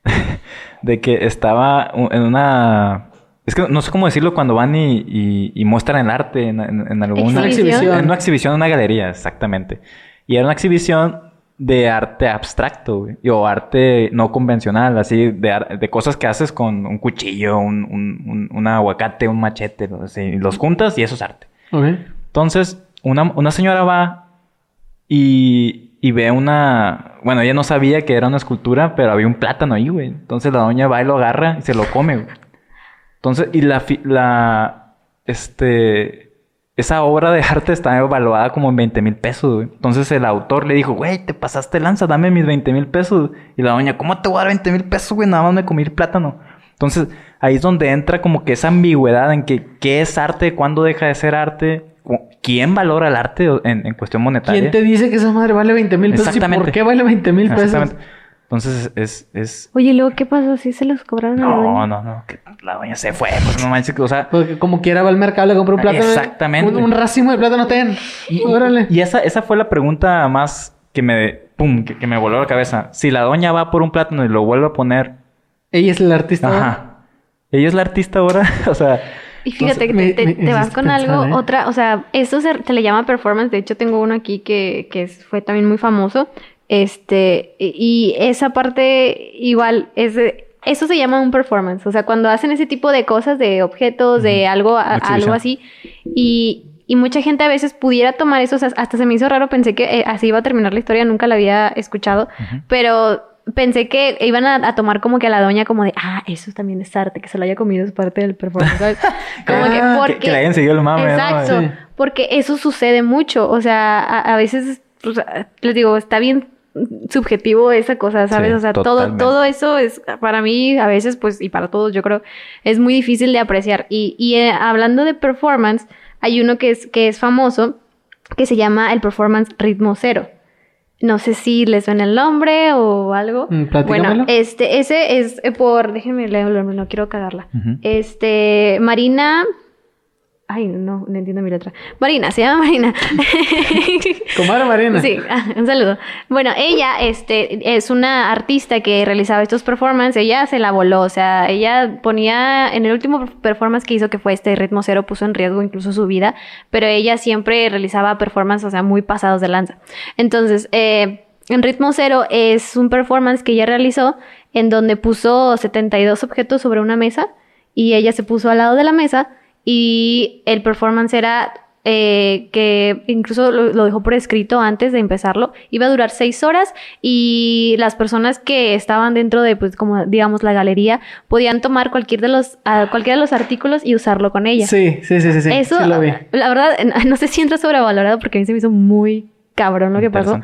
de que estaba en una... Es que no sé cómo decirlo cuando van y, y- y muestran el arte en, en, en alguna Exhibición. En una exhibición, en una galería, exactamente. Y era una exhibición de arte abstracto, güey. O arte no convencional, así, de, ar- de cosas que haces con un cuchillo, un, un, un- un aguacate, un machete, así, y los juntas y eso es arte. Ok. Entonces, una, una señora va y, y ve una... Bueno, ella no sabía que era una escultura, pero había un plátano ahí, güey. Entonces la doña va y lo agarra y se lo come, güey. Entonces, y la... fi- la este... Esa obra de arte está evaluada como en 20 mil pesos, güey. Entonces el autor le dijo, güey, te pasaste lanza, dame mis 20 mil pesos. Y la doña, ¿cómo te voy a dar 20 mil pesos, güey? Nada más me comí el plátano. Entonces ahí es donde entra como que esa ambigüedad en que qué es arte, cuándo deja de ser arte, quién valora el arte en, en cuestión monetaria. ¿Quién te dice que esa madre vale 20 mil pesos? ¿Y Exactamente. por qué vale 20 mil pesos? Exactamente. Entonces es... es... Oye, luego, ¿qué pasó? ¿Sí se los cobraron a la No, doña? no, no. que la doña se fue. Pues no manches. O sea... Porque como quiera va al mercado, le compra un plátano. Exactamente. Un, un racimo de plátano ten. Órale. Y esa, esa fue la pregunta más que me... Pum, que, que me voló la cabeza. Si la doña va por un plátano y lo vuelve a poner... Ella es la artista. Ajá. ¿Ella es la artista ahora? o sea... Y fíjate que me- te, me te- te vas con pensar, algo, ¿eh? otra, o sea, eso se, se le llama performance. De hecho, tengo uno aquí que, que fue también muy famoso. Este, y esa parte igual es de- eso se llama un performance. O sea, cuando hacen ese tipo de cosas, de objetos, de algo, a- algo así. Y, y mucha gente a veces pudiera tomar eso. o sea, hasta se me hizo raro. Pensé que eh, así iba a terminar la historia. Nunca la había escuchado. Pero pensé que iban a, a tomar como que a la doña como de, ah, eso también es arte. Que se lo haya comido es parte del performance. ¿sabes? Como que Ah, porque... Que, que le hayan seguido el mame, ¿no? Exacto, Sí. porque eso sucede mucho, o sea, a, a veces, pues, les digo, está bien subjetivo esa cosa, ¿sabes? Sí, o sea, todo, totalmente. todo eso es, para mí, a veces, pues, y para todos, yo creo, es muy difícil de apreciar. Y, y eh, hablando de performance, hay uno que es, que es famoso, que se llama el performance ritmo cero. No sé si les suena el nombre o algo. Mm. Bueno, este, ese es eh, por, déjenme leerlo, no quiero cagarla. Este, Marina. Ay, no, no entiendo mi letra. Marina, se llama Marina. Comadre Marina. Sí, ah, un saludo. Bueno, ella este, es una artista que realizaba estos performances. Ella se la voló, o sea, ella ponía, en el último performance que hizo, que fue este Ritmo Cero, puso en riesgo incluso su vida, pero ella siempre realizaba performances, o sea, muy pasados de lanza. Entonces, eh, en Ritmo Cero es un performance que ella realizó en donde puso 72 objetos sobre una mesa y ella se puso al lado de la mesa y el performance era eh, que incluso lo, lo dejó por escrito antes de empezarlo. Iba a durar seis horas y las personas que estaban dentro de, pues, como digamos, la galería, podían tomar cualquier de los, ah, cualquiera de los artículos y usarlo con ella. Sí, sí, sí, sí. Eso, sí lo vi. la verdad, no sé si entra sobrevalorado porque a mí se me hizo muy cabrón lo que pasó.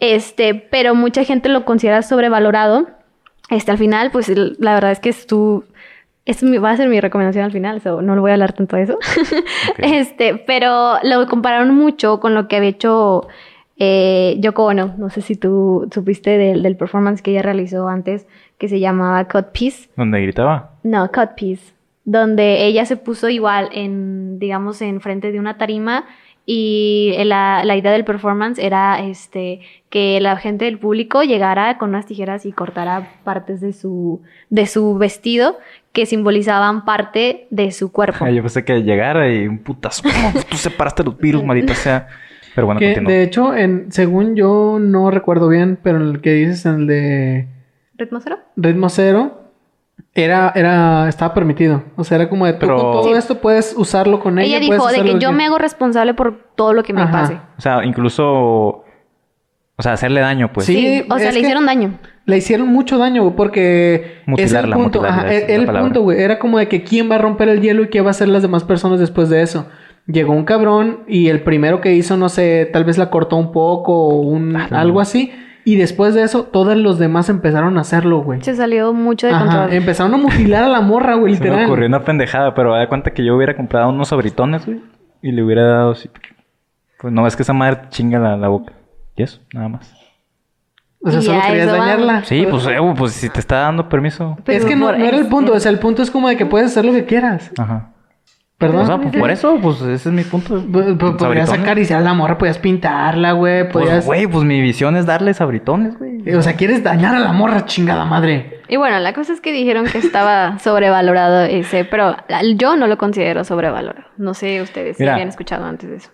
Este, pero mucha gente lo considera sobrevalorado. Este, al final, pues la verdad es que es tu. Es mi- va a ser mi recomendación al final, so, no lo voy a hablar tanto de eso. Este, pero lo compararon mucho con lo que había hecho eh, Yoko Ono. No sé si tú supiste del, del performance que ella realizó antes, que se llamaba Cut Piece. Donde gritaba. No, Cut Piece. Donde ella se puso igual en, digamos, en frente de una tarima y la, la idea del performance era este que la gente del público llegara con unas tijeras y cortara partes de su, de su vestido que simbolizaban parte de su cuerpo. Yo pensé que llegara y un putazo. ¿Cómo tú separaste los virus, maldita sea? Pero bueno, Que, continúa. de hecho, en, según yo no recuerdo bien, pero en el que dices en el de ¿Ritmo cero? ritmo cero, era, era, estaba permitido. O sea, era como de Pero- todo Sí. esto puedes usarlo con ella. Ella dijo de que yo me hago responsable por todo lo que me Ajá. pase. O sea, incluso... O sea, hacerle daño, pues. Sí, Sí, o sea, le hicieron daño. Le hicieron mucho daño, güey, porque es el Mutilarla, punto. mutilarla, ajá, esa es la el palabra. punto, güey. Era como de que quién va a romper el hielo y qué va a hacer las demás personas después de eso. Llegó un cabrón y el primero que hizo, no sé, tal vez la cortó un poco o un, Ah, no. algo así. Y después de eso, todos los demás empezaron a hacerlo, güey. Se salió mucho de Ajá, control. empezaron a mutilar a la morra, güey, Se me literal. ocurrió una pendejada, pero da cuenta que yo hubiera comprado unos abritones, güey. Y le hubiera dado así. Pues no, es que esa madre chinga la, la boca. Y eso, nada más. O sea, solo querías dañarla. Sí, pues, eh, güey, pues si te está dando permiso. Es que no, era el punto. O sea, el punto es como de que puedes hacer lo que quieras. Ajá. Perdón. O sea, pues por eso, pues ese es mi punto. P- p- Podrías Sabritones. acariciar a la morra, podías pintarla, güey. Pues, Podías... güey, pues mi visión es darle sabritones, güey. o sea, quieres dañar a la morra, chingada madre. Y bueno, la cosa es que dijeron que estaba sobrevalorado ese, pero yo no lo considero sobrevalorado. No sé ustedes si habían escuchado antes de eso.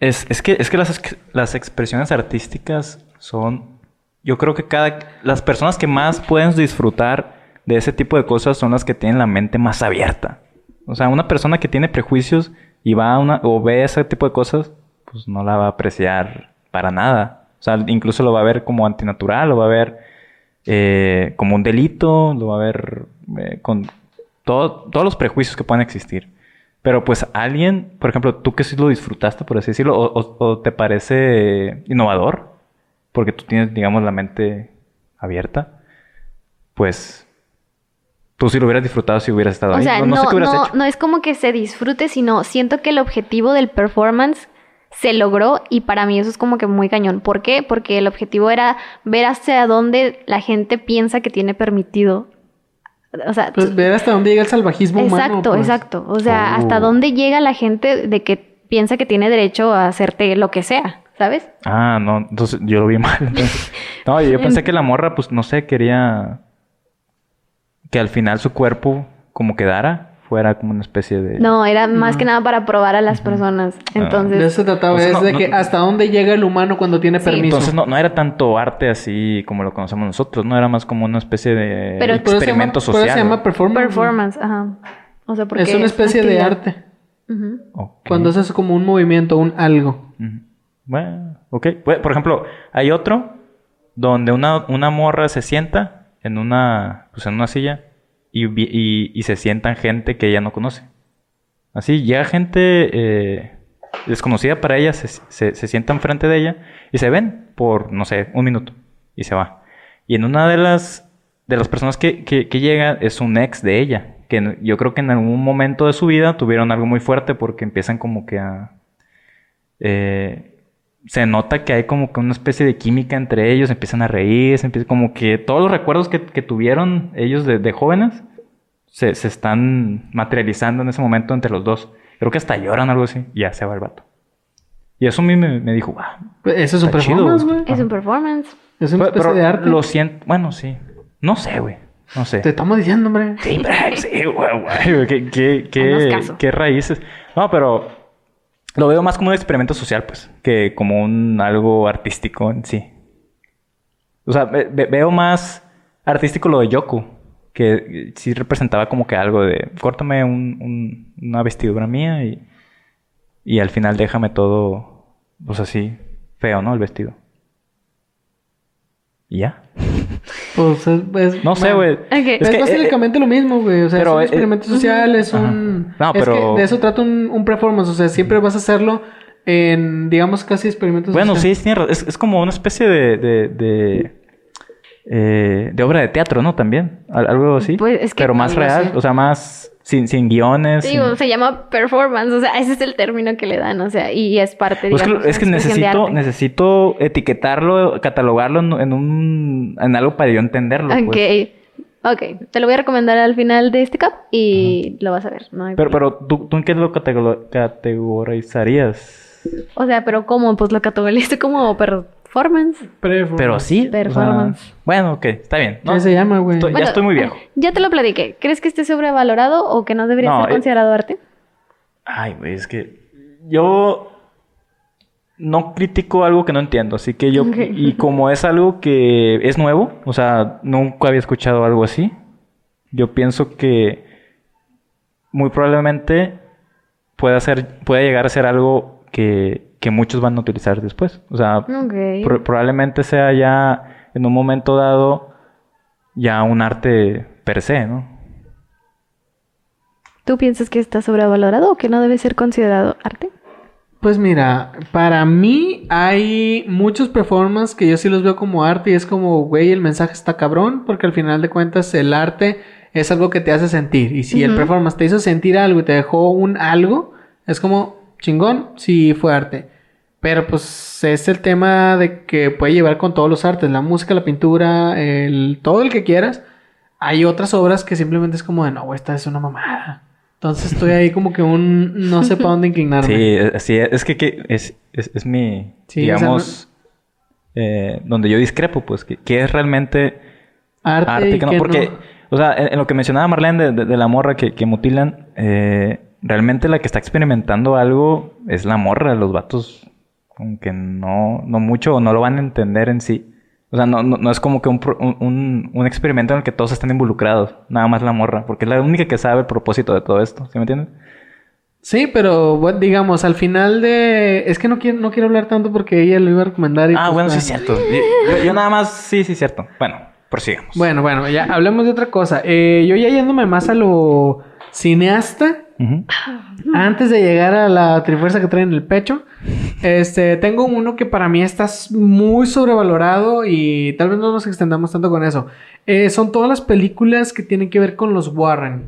Es, es que, es que las, las expresiones artísticas son. Yo creo que cada. Las personas que más pueden disfrutar de ese tipo de cosas son las que tienen la mente más abierta. O sea, una persona que tiene prejuicios y va a una. o ve ese tipo de cosas, pues no la va a apreciar para nada. O sea, incluso lo va a ver como antinatural, lo va a ver eh, como un delito, lo va a ver eh, con todo- todos los prejuicios que pueden existir. Pero pues alguien, por ejemplo, tú que sí lo disfrutaste, por así decirlo, o, o- o te parece innovador, porque tú tienes, digamos, la mente abierta, pues tú sí lo hubieras disfrutado si hubieras estado O ahí. sea, no, no, no sé qué hubieras no- hecho. no es como que se disfrute, sino siento que el objetivo del performance se logró y para mí eso es como que muy cañón. ¿Por qué? Porque el objetivo era ver hacia dónde la gente piensa que tiene permitido. O sea, Pues ver hasta dónde llega el salvajismo humano. exacto, pues. exacto. O sea, Oh. hasta dónde llega la gente de que piensa que tiene derecho a hacerte lo que sea, ¿sabes? Ah, no, entonces yo lo vi mal. entonces. No, yo pensé que la morra, pues no sé, quería que al final su cuerpo como quedara fuera como una especie de... No, era más que nada para probar a las personas. Entonces, De eso se trataba, Entonces, es no- de no- que hasta dónde llega el humano cuando tiene Sí. permiso. Entonces no, no era tanto arte así como lo conocemos nosotros, no era más como una especie de Pero- Por eso se llama- experimento social. se llama performance. performance, ajá. O sea, porque Es una especie de arte. Ok. Cuando haces como un movimiento, un algo. Bueno, ok. Pues, Por ejemplo, hay otro donde una, una morra se sienta en una, pues en una silla y, y, y se sientan gente que ella no conoce. Así, llega gente eh, desconocida para ella, se, se, se sienta enfrente de ella y se ven por, no sé, un minuto y se va. Y en una de las, de las personas que, que, que llega es un ex de ella, que yo creo que en algún momento de su vida tuvieron algo muy fuerte porque empiezan como que a... eh, se nota que hay como que una especie de química entre ellos, empiezan a reír, se empieza como que todos los recuerdos que, que tuvieron ellos de, de jóvenes se, se están materializando en ese momento entre los dos. Creo que hasta lloran algo así y ya se va el vato. Y eso a mí me, me dijo, wow. Pues Eso es un performance, güey. Es un performance. Es una especie pero de arte. lo siento, bueno, sí. No sé, güey. No sé. Te estamos diciendo, hombre. Sí, pero- sí, güey, güey. ¿Qué, qué, qué, qué raíces? No, pero lo veo más como un experimento social, pues, que como un algo artístico en sí. O sea, ve- ve- veo más artístico lo de Yoku, que sí representaba como que algo de córtame un- un- una vestidura mía y, y al final déjame todo, pues así, feo, ¿no? El vestido. Y ya. Pues es, es- No sé, bueno, güey. Es, que, eh, básicamente lo mismo, güey. O sea, pero, es un eh, experimento social, es ajá. un... No, es pero- que de eso trata un, un performance. O sea, siempre vas a hacerlo en, digamos, casi experimentos Bueno, sí, sociales. es, es como una especie de, de, de, eh, de obra de teatro, ¿no? También, Al- algo así. Pues, es que- Pero más real, así. o sea, más sin, sin guiones. Digo, sin- se llama performance, o sea, ese es el término que le dan, o sea, y es parte, Pues que- digamos, es que una expresión de necesito, arte. necesito etiquetarlo, catalogarlo en, en un en algo para yo entenderlo. Ok, pues. ok, te lo voy a recomendar al final de este cap y lo vas a ver, ¿no? hay Pero, problema. pero ¿tú, ¿tú en qué lo catego- categorizarías? O sea, pero ¿cómo? Pues lo categorizaste como performance. Performance. Pero sí. o sea, Performance. bueno, ok, está bien. ¿Qué se llama, güey? Estoy- ya estoy muy viejo. Ya te lo platiqué. ¿Crees que esté sobrevalorado o que no debería No, ser eh, considerado arte? Ay, güey, es que yo no critico algo que no entiendo, así que yo, y como es algo que es nuevo, o sea, nunca había escuchado algo así, yo pienso que muy probablemente pueda ser, puede llegar a ser algo que, que muchos van a utilizar después. O sea, probablemente sea ya en un momento dado ya un arte per se, ¿no? ¿Tú piensas que está sobrevalorado o que no debe ser considerado arte? Pues mira, para mí hay muchos performances que yo sí los veo como arte y es como, güey, el mensaje está cabrón porque al final de cuentas el arte es algo que te hace sentir y si el performance te hizo sentir algo y te dejó un algo, es como chingón, sí fue arte. Pero pues es el tema de que puede llevar con todos los artes, la música, la pintura, el todo el que quieras. Hay otras obras que simplemente es como de, no, esta es una mamada. Entonces estoy ahí como que un no sé para dónde inclinarme. Sí, es- sí, es que, que es, es, es mi, Sí, o sea, digamos, eh, donde yo discrepo, pues, que, que es realmente arte, arte, que no, que porque, no. o sea, en, en lo que mencionaba Marlene de, de- de la morra que, que mutilan, eh, realmente la que está experimentando algo es la morra, los vatos, aunque no, no mucho, o no lo van a entender en sí. O sea, no, no, no es como que un, un, un- experimento en el que todos estén involucrados, nada más la morra, porque es la única que sabe el propósito de todo esto, ¿sí me entiendes? Sí, pero bueno, digamos, al final de... Es que no quiero, no quiero hablar tanto porque ella lo iba a recomendar. Y Ah, pues, bueno, sí es cierto. Yo, yo- yo nada más, sí, sí es cierto. Bueno, prosigamos. Bueno, bueno, ya hablemos de otra cosa. Eh, yo ya yéndome más a lo cineasta, Ujú. antes de llegar a la trifuerza que trae en el pecho, este, tengo uno que para mí está muy sobrevalorado y tal vez no nos extendamos tanto con eso. Eh, son todas las películas que tienen que ver con los Warren.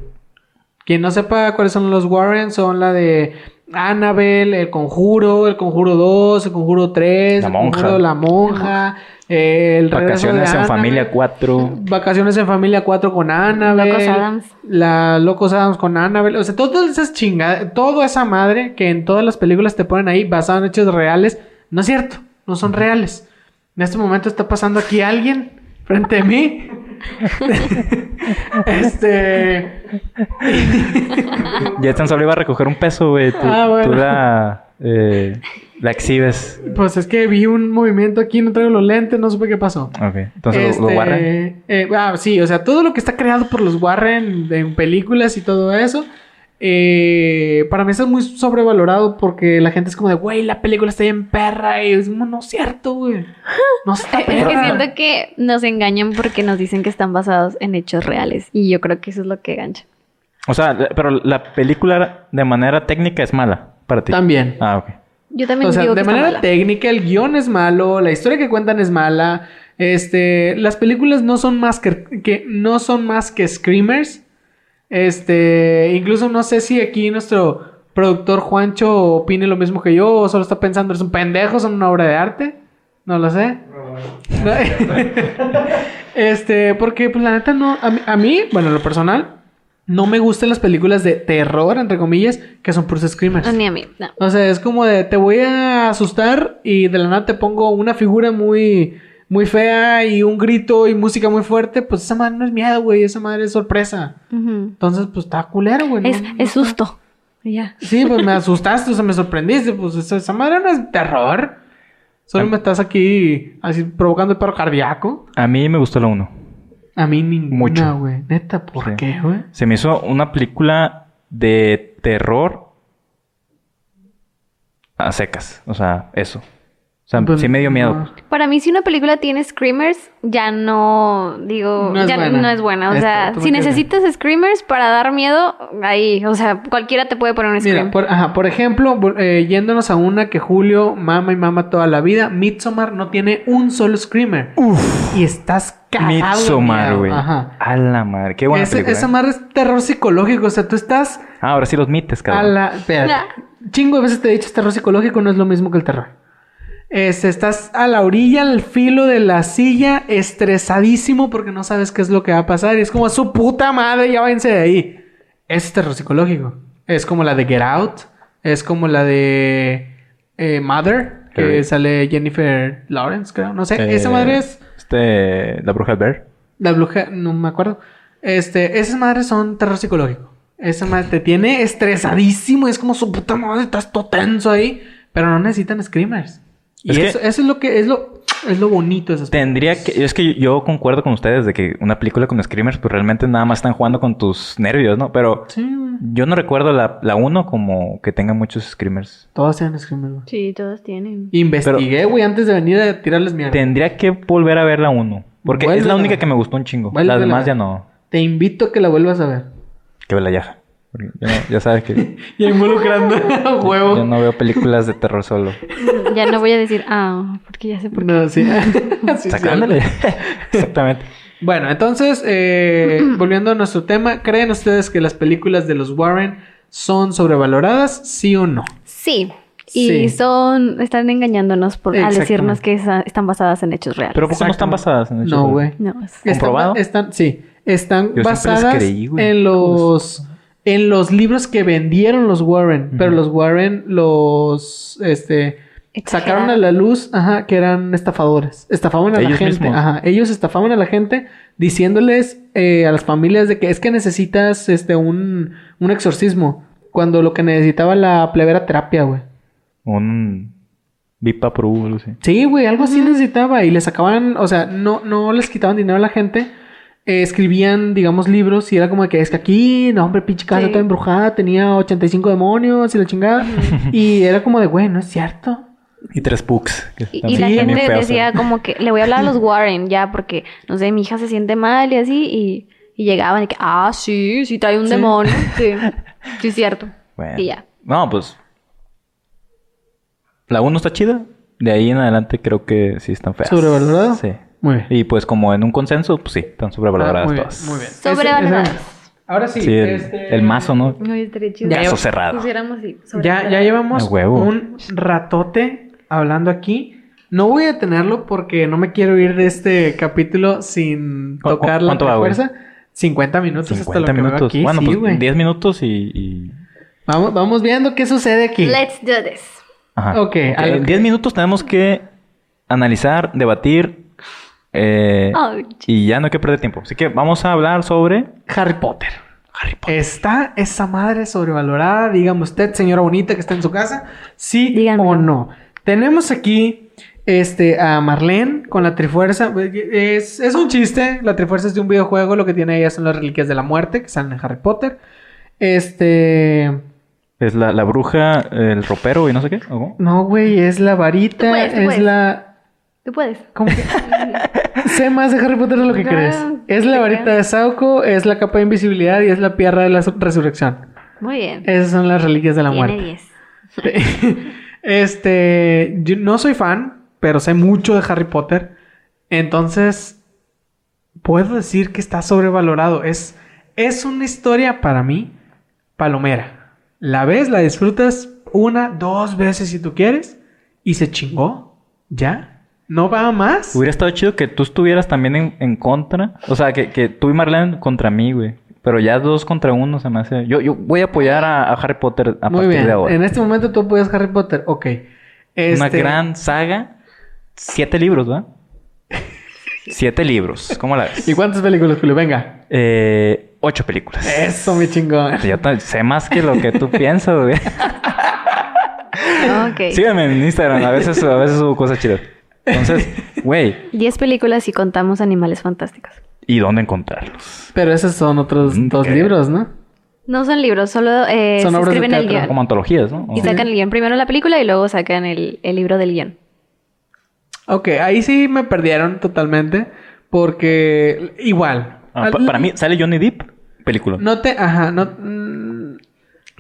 Quien no sepa cuáles son los Warren, son la de Annabelle, El Conjuro, El Conjuro 2, El Conjuro 3, La El Monja. Conjuro La Monja, eh, El de Vacaciones en Annabelle. familia 4. Vacaciones en familia 4 con Annabelle. Locos Adams. La Locos Adams con Annabelle. O sea, todas esas chingadas, toda esa madre que en todas las películas te ponen ahí basado en hechos reales, no es cierto, no son reales. En este momento está pasando aquí alguien frente a mí este. Ya tan solo iba a recoger un peso, güey. Tú, Ah, bueno. tú la, eh, la exhibes. Pues es que vi un movimiento aquí, no traigo los lentes, no supe qué pasó. Ok. Entonces, ¿lo- ¿lo Este, Warren? eh, ah, sí, o sea, todo lo que está creado por los Warren en películas y todo eso, eh, para mí eso es muy sobrevalorado porque la gente es como de, güey, la película está bien perra y es como, no es cierto, güey. No está Es que perra. siento que nos engañan porque nos dicen que están basados en hechos reales. Y yo creo que eso es lo que gancha. O sea, pero la película de manera técnica es mala para ti. También. Ah, ok. Yo también O sea, digo de que está manera mala. técnica, el guion es malo, la historia que cuentan es mala. Este, las películas no son más que, que- no son más que screamers. Este, incluso no sé si aquí nuestro productor Juancho opine lo mismo que yo o solo está pensando es un pendejo, son una obra de arte. No lo sé. No. este, porque pues la neta no a mí, a mí, bueno, en lo personal no me gustan las películas de terror entre comillas que son puros screamers. No, ni a mí. No. O sea, es como de te voy a asustar y de la nada te pongo una figura muy, muy fea y un grito y música muy fuerte. Pues esa madre no es miedo, güey. Esa madre es sorpresa. Entonces, pues está culero, güey. Es, no es susto. Ya. Sí, pues me asustaste, o sea, me sorprendiste. Pues esa, esa madre no es terror. Solo me estás aquí así provocando el paro cardíaco. A mí me gustó la 1. A mí ninguna, Mucho. güey. Neta, ¿por Sí. qué, güey? Se me hizo una película de terror a secas. O sea, eso. O sea, Pues, sí me dio miedo. no. Para mí, si una película tiene screamers, ya no, digo, No es ya buena. no es buena. O Esto, sea, si necesitas screamers para dar miedo, ahí, o sea, cualquiera te puede poner un scream. Mira, por, ajá, por ejemplo, eh, yéndonos a una que Julio mama y mama toda la vida, Midsommar no tiene un solo screamer. Y estás cagado. de Midsommar, miedo. güey. Ajá. A la madre. Qué buena Ese- película. esa ¿eh? madre es terror psicológico. O sea, tú estás Ah, ahora sí los mites, a cabrón. la. Espérate. Nah. Chingo de veces te he dicho, es terror psicológico no es lo mismo que el terror. Este, estás a la orilla, al filo de la silla, estresadísimo porque no sabes qué es lo que va a pasar. Y es como su puta madre, ya váyanse de ahí. Es terror psicológico. Es como la de Get Out. Es como la de eh, Mother, que sale Jennifer Lawrence, creo. No sé. Eh, Esa madre es. Este... La bruja del Bear. La bruja, no me acuerdo. Este, esas madres son terror psicológico. Esa madre te tiene estresadísimo. Es como su puta madre, estás todo tenso ahí. Pero no necesitan screamers. Y Es que- eso, eso es lo que es lo, es lo bonito de esas Tendría que... Es que yo concuerdo con ustedes de que una película con screamers pues realmente nada más están jugando con tus nervios, ¿no? Pero Sí, yo no recuerdo la, la 1 como que tenga muchos screamers. Todas tienen screamers, güey. Sí, todos tienen. Investigué, güey, antes de venir a tirarles mierda. Tendría que volver a ver la 1. Porque es la única que me gustó un chingo. Las demás ya no. Te invito a que la vuelvas a ver. Que ve la yaja. Porque yo no- ya sabes que Y involucrando a huevo. yo no veo películas de terror solo. Ya no voy a decir, ah, porque ya sé por qué. No, sí. Sí, sí, Sacándole. Exactamente. Bueno, entonces, eh, volviendo a nuestro tema, ¿creen ustedes que las películas de los Warren son sobrevaloradas? ¿Sí o no? Sí. Y Sí. son, están engañándonos por, al decirnos que esa- están basadas en hechos reales. Pero ¿por qué no están basadas en hechos No, reales? güey. no, es- Están, ¿Comprobado? están, sí, están Yo siempre les basadas creí, en los en los libros que vendieron los Warren, pero los Warren los este sacaron a la luz, ajá, que eran estafadores, estafaban a la gente, mismos. ajá, ellos estafaban a la gente diciéndoles eh, a las familias de que es que necesitas este un un exorcismo cuando lo que necesitaba la plebe era terapia, güey. Un Vipa Pro o algo así. Sí, güey, algo así necesitaba. Y le sacaban, o sea, no, no les quitaban dinero a la gente. Eh, escribían, digamos, libros y era como de que es que aquí, no, hombre, pinche casa Sí. toda embrujada, tenía 85 demonios y la chingada. y era como de, güey, no es cierto. Y tres que Y, la gente decía como que le voy a hablar a los Warren ya porque, no sé, mi hija se siente mal y así. Y, y llegaban y que, ah, sí, sí trae un Sí. demonio. Sí, sí es cierto. Bueno. Y ya. No, pues. La 1 está chida. De ahí en adelante creo que sí están feas. ¿Sobrevalorado? Sí. Muy bien. Y pues como en un consenso, pues sí, están sobrevaloradas Ah, muy bien, todas. muy bien. Sobrevaloradas. Ese- ese- Ahora sí. Sí, el, este- el mazo, ¿no? Ay, estaría chido. Ya, yo- cerrado. Así, Ya, ya llevamos un ratote hablando aquí. No voy a detenerlo porque no me quiero ir de este capítulo sin ¿Cu- tocar la cuánto va, güey? fuerza. 50 minutos hasta 50 lo que veo minutos. aquí. bueno, sí, pues güey. 10 minutos y. y- Vamos, vamos viendo qué sucede aquí. Let's do this. Ajá. Ok, lo En que- 10 minutos tenemos que analizar, debatir Eh, y ya no hay que perder tiempo. Así que vamos a hablar sobre Harry Potter. Harry Potter. ¿Está esa madre sobrevalorada? Dígame usted, señora bonita que está en su casa, sí o no. Tenemos aquí este, a Marlene con la Trifuerza. Es, es un chiste. La Trifuerza es de un videojuego. Lo que tiene ella son las reliquias de la muerte que salen en Harry Potter. Este. Es la, la bruja, el ropero y no sé qué. ¿o cómo? No, güey, es la varita. Tú puedes, tú es puedes. la. Tú puedes. ¿Cómo que? sé más de Harry Potter de lo que No, crees. Es la varita de Sauco, es la capa de invisibilidad y es la piedra de la su- resurrección. Muy bien. Esas son las reliquias de la Tiene muerte. 10. este, yo no soy fan, pero sé mucho de Harry Potter. Entonces, puedo decir que está sobrevalorado. Es, es una historia para mí palomera. La ves, la disfrutas una, dos veces si tú quieres y se chingó. ¿Ya? ¿No va más? Hubiera estado chido que tú estuvieras también en, en contra. O sea, que, que tú y Marlene contra mí, güey. Pero ya dos contra uno se me hace... Yo, yo voy a apoyar a, a Harry Potter a Muy partir bien. de ahora. En este momento tú apoyas Harry Potter. Ok. Una Este, gran saga. Siete libros, ¿verdad? Siete libros. ¿Cómo la ves? ¿Y cuántas películas, Julio? Venga. Eh, ocho películas. Eso, mi chingón. Yo sé más que lo que tú piensas, güey. Ok. Síganme en Instagram. A veces, a veces subo cosas chidas. Entonces, güey, 10 películas y contamos animales fantásticos. ¿y dónde encontrarlos? Pero esos son otros Mm, dos ¿qué? libros, ¿no? No son libros, solo eh, Son se obras de el teatro. guion. Como antologías, ¿no? Y sacan el guion primero la película y luego sacan el, el libro del guion. Ok, ahí sí me perdieron totalmente. Porque igual. Ah, pa- para mí, sale Johnny Depp, película. No te. Ajá, no. mm,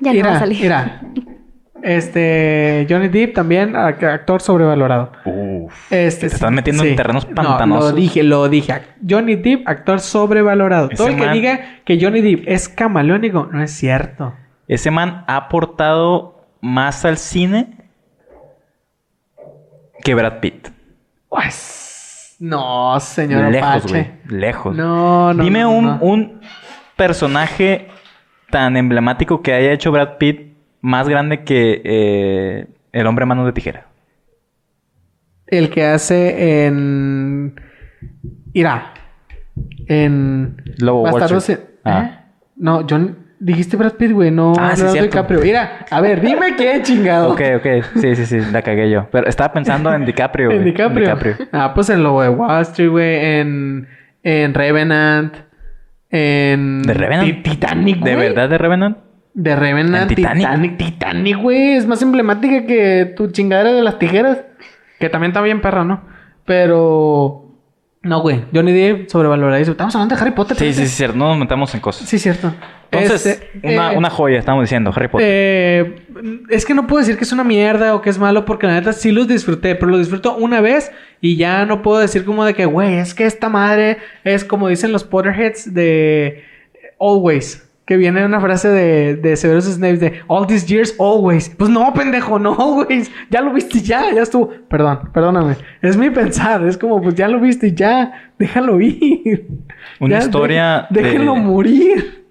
Ya no va a salir. Mira. Este. Johnny Depp también, ac- actor sobrevalorado. Uf. Este, Te estás metiendo en terrenos No, pantanosos. lo dije, lo dije. Johnny Depp, actor sobrevalorado. Ese Todo el que man- diga que Johnny Depp es camaleónico, no es cierto. Ese man ha aportado más al cine que Brad Pitt. Pues. No, señor Lejos, Apache. güey. Lejos. No, no. Dime no, un, no. un personaje tan emblemático que haya hecho Brad Pitt más grande que eh, el hombre manos de tijera. El que hace en. Irá. En. Lobo Bastardos Ah. ¿Eh? No, John. Dijiste Brad Pitt, güey, no Ah, sí. DiCaprio. Mira, a ver, dime qué chingado. Ok, ok. Sí, sí, sí. La cagué yo. Pero estaba pensando en DiCaprio. En güey. DiCaprio. Ah, pues en Lobo de Wall Street, güey. En. En Revenant. En. ¿De Revenant? Ti- Titanic, güey. ¿De verdad de Revenant? De Revenant. ¿En Titanic? Titanic. Güey. Es más emblemática que tu chingadera de las tijeras. Que también está bien perra, ¿no? Pero. No, güey. Johnny Depp sobrevaloradísimo. Estamos hablando de Harry Potter. Sí, sí, sí, cierto. No nos metamos en cosas. Sí, cierto. Entonces, Este, una, eh, una joya, estamos diciendo, Harry Potter. eh, es que no puedo decir que es una mierda o que es malo porque la neta sí los disfruté, pero los disfruto una vez y ya no puedo decir como de que, güey, es que esta madre es como dicen los Potterheads de Always. Que viene una frase de, de Severus Snape de All these years, always. Pues no, pendejo, no, always. Ya lo viste, ya, ya estuvo. Perdón, perdóname. Es mi pensar. Es como, pues ya lo viste, ya. Déjalo ir. Una Ya, historia de- Déjenlo de- morir.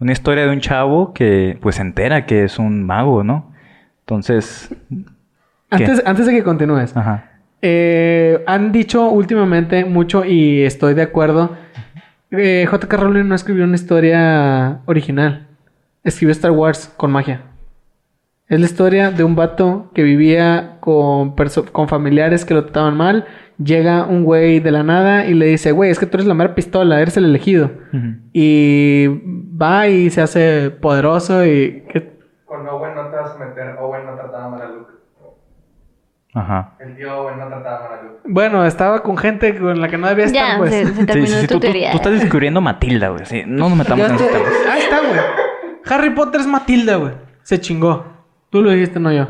Una historia de un chavo que pues se entera que es un mago, ¿no? Entonces, Antes, antes de que continúes. ajá. Eh, han dicho últimamente mucho y estoy de acuerdo. Eh, J.K. Rowling no escribió una historia original. Escribió Star Wars con magia. Es la historia de un vato que vivía con, familiares que lo trataban mal. Llega un güey de la nada y le dice, güey, es que tú eres la mera pistola, eres el elegido. Y va y se hace poderoso y... Con Owen no te vas a meter. Owen no trataba mal a Luke. Ajá. El tío no trataba mal a Luke. Bueno, estaba con gente con la que no debía estar, Ya, pues. se, se Sí, terminó sí, sí, tu tú, tú- teoría. tú estás descubriendo Matilda, güey. Sí, no nos metamos en estoy-. Ahí está, güey. Harry Potter es Matilda, güey. Se chingó. Tú lo dijiste, no yo.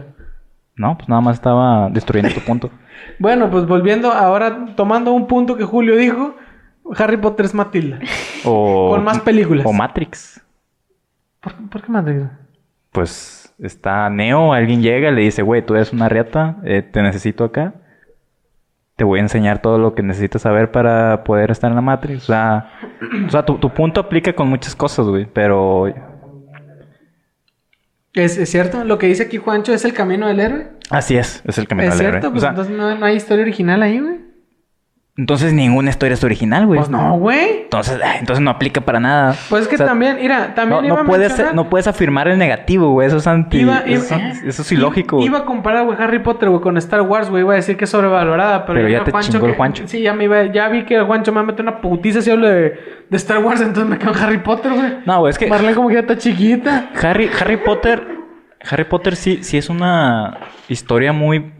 No, pues nada más estaba destruyendo tu punto. Bueno, pues volviendo ahora, tomando un punto que Julio dijo, Harry Potter es Matilda. O, Con más películas. O Matrix. ¿Por, por qué Matilda? Pues está Neo, alguien llega y le dice, güey, tú eres una riata, eh, te necesito acá. Te voy a enseñar todo lo que necesitas saber para poder estar en la Matrix. O sea, o sea tu, tu punto aplica con muchas cosas, güey. Pero ¿Es, es cierto? Lo que dice aquí Juancho es el camino del héroe. así es, es el camino es del héroe. cierto, O pues sea, entonces no, no hay historia original ahí, güey. Entonces ninguna historia es original, güey. Pues no, güey. Entonces, ay, entonces no aplica para nada. Pues es que O sea, también, mira, también no, iba no a puedes, mencionar- no puedes afirmar el negativo, güey. Eso es anti... Iba, iba- eso, eso es ilógico. Iba a comparar, güey, Harry Potter, güey, con Star Wars, güey. Iba a decir que es sobrevalorada, pero, Pero ya te Juancho chingó el Juancho. Sí, ya me iba, ya vi que el Juancho me meter una putiza si hablo de, de Star Wars, entonces me quedo en Harry Potter, güey. No, güey, es que Marlene como que ya está chiquita. Harry, Harry Potter... Harry Potter sí, sí es una historia muy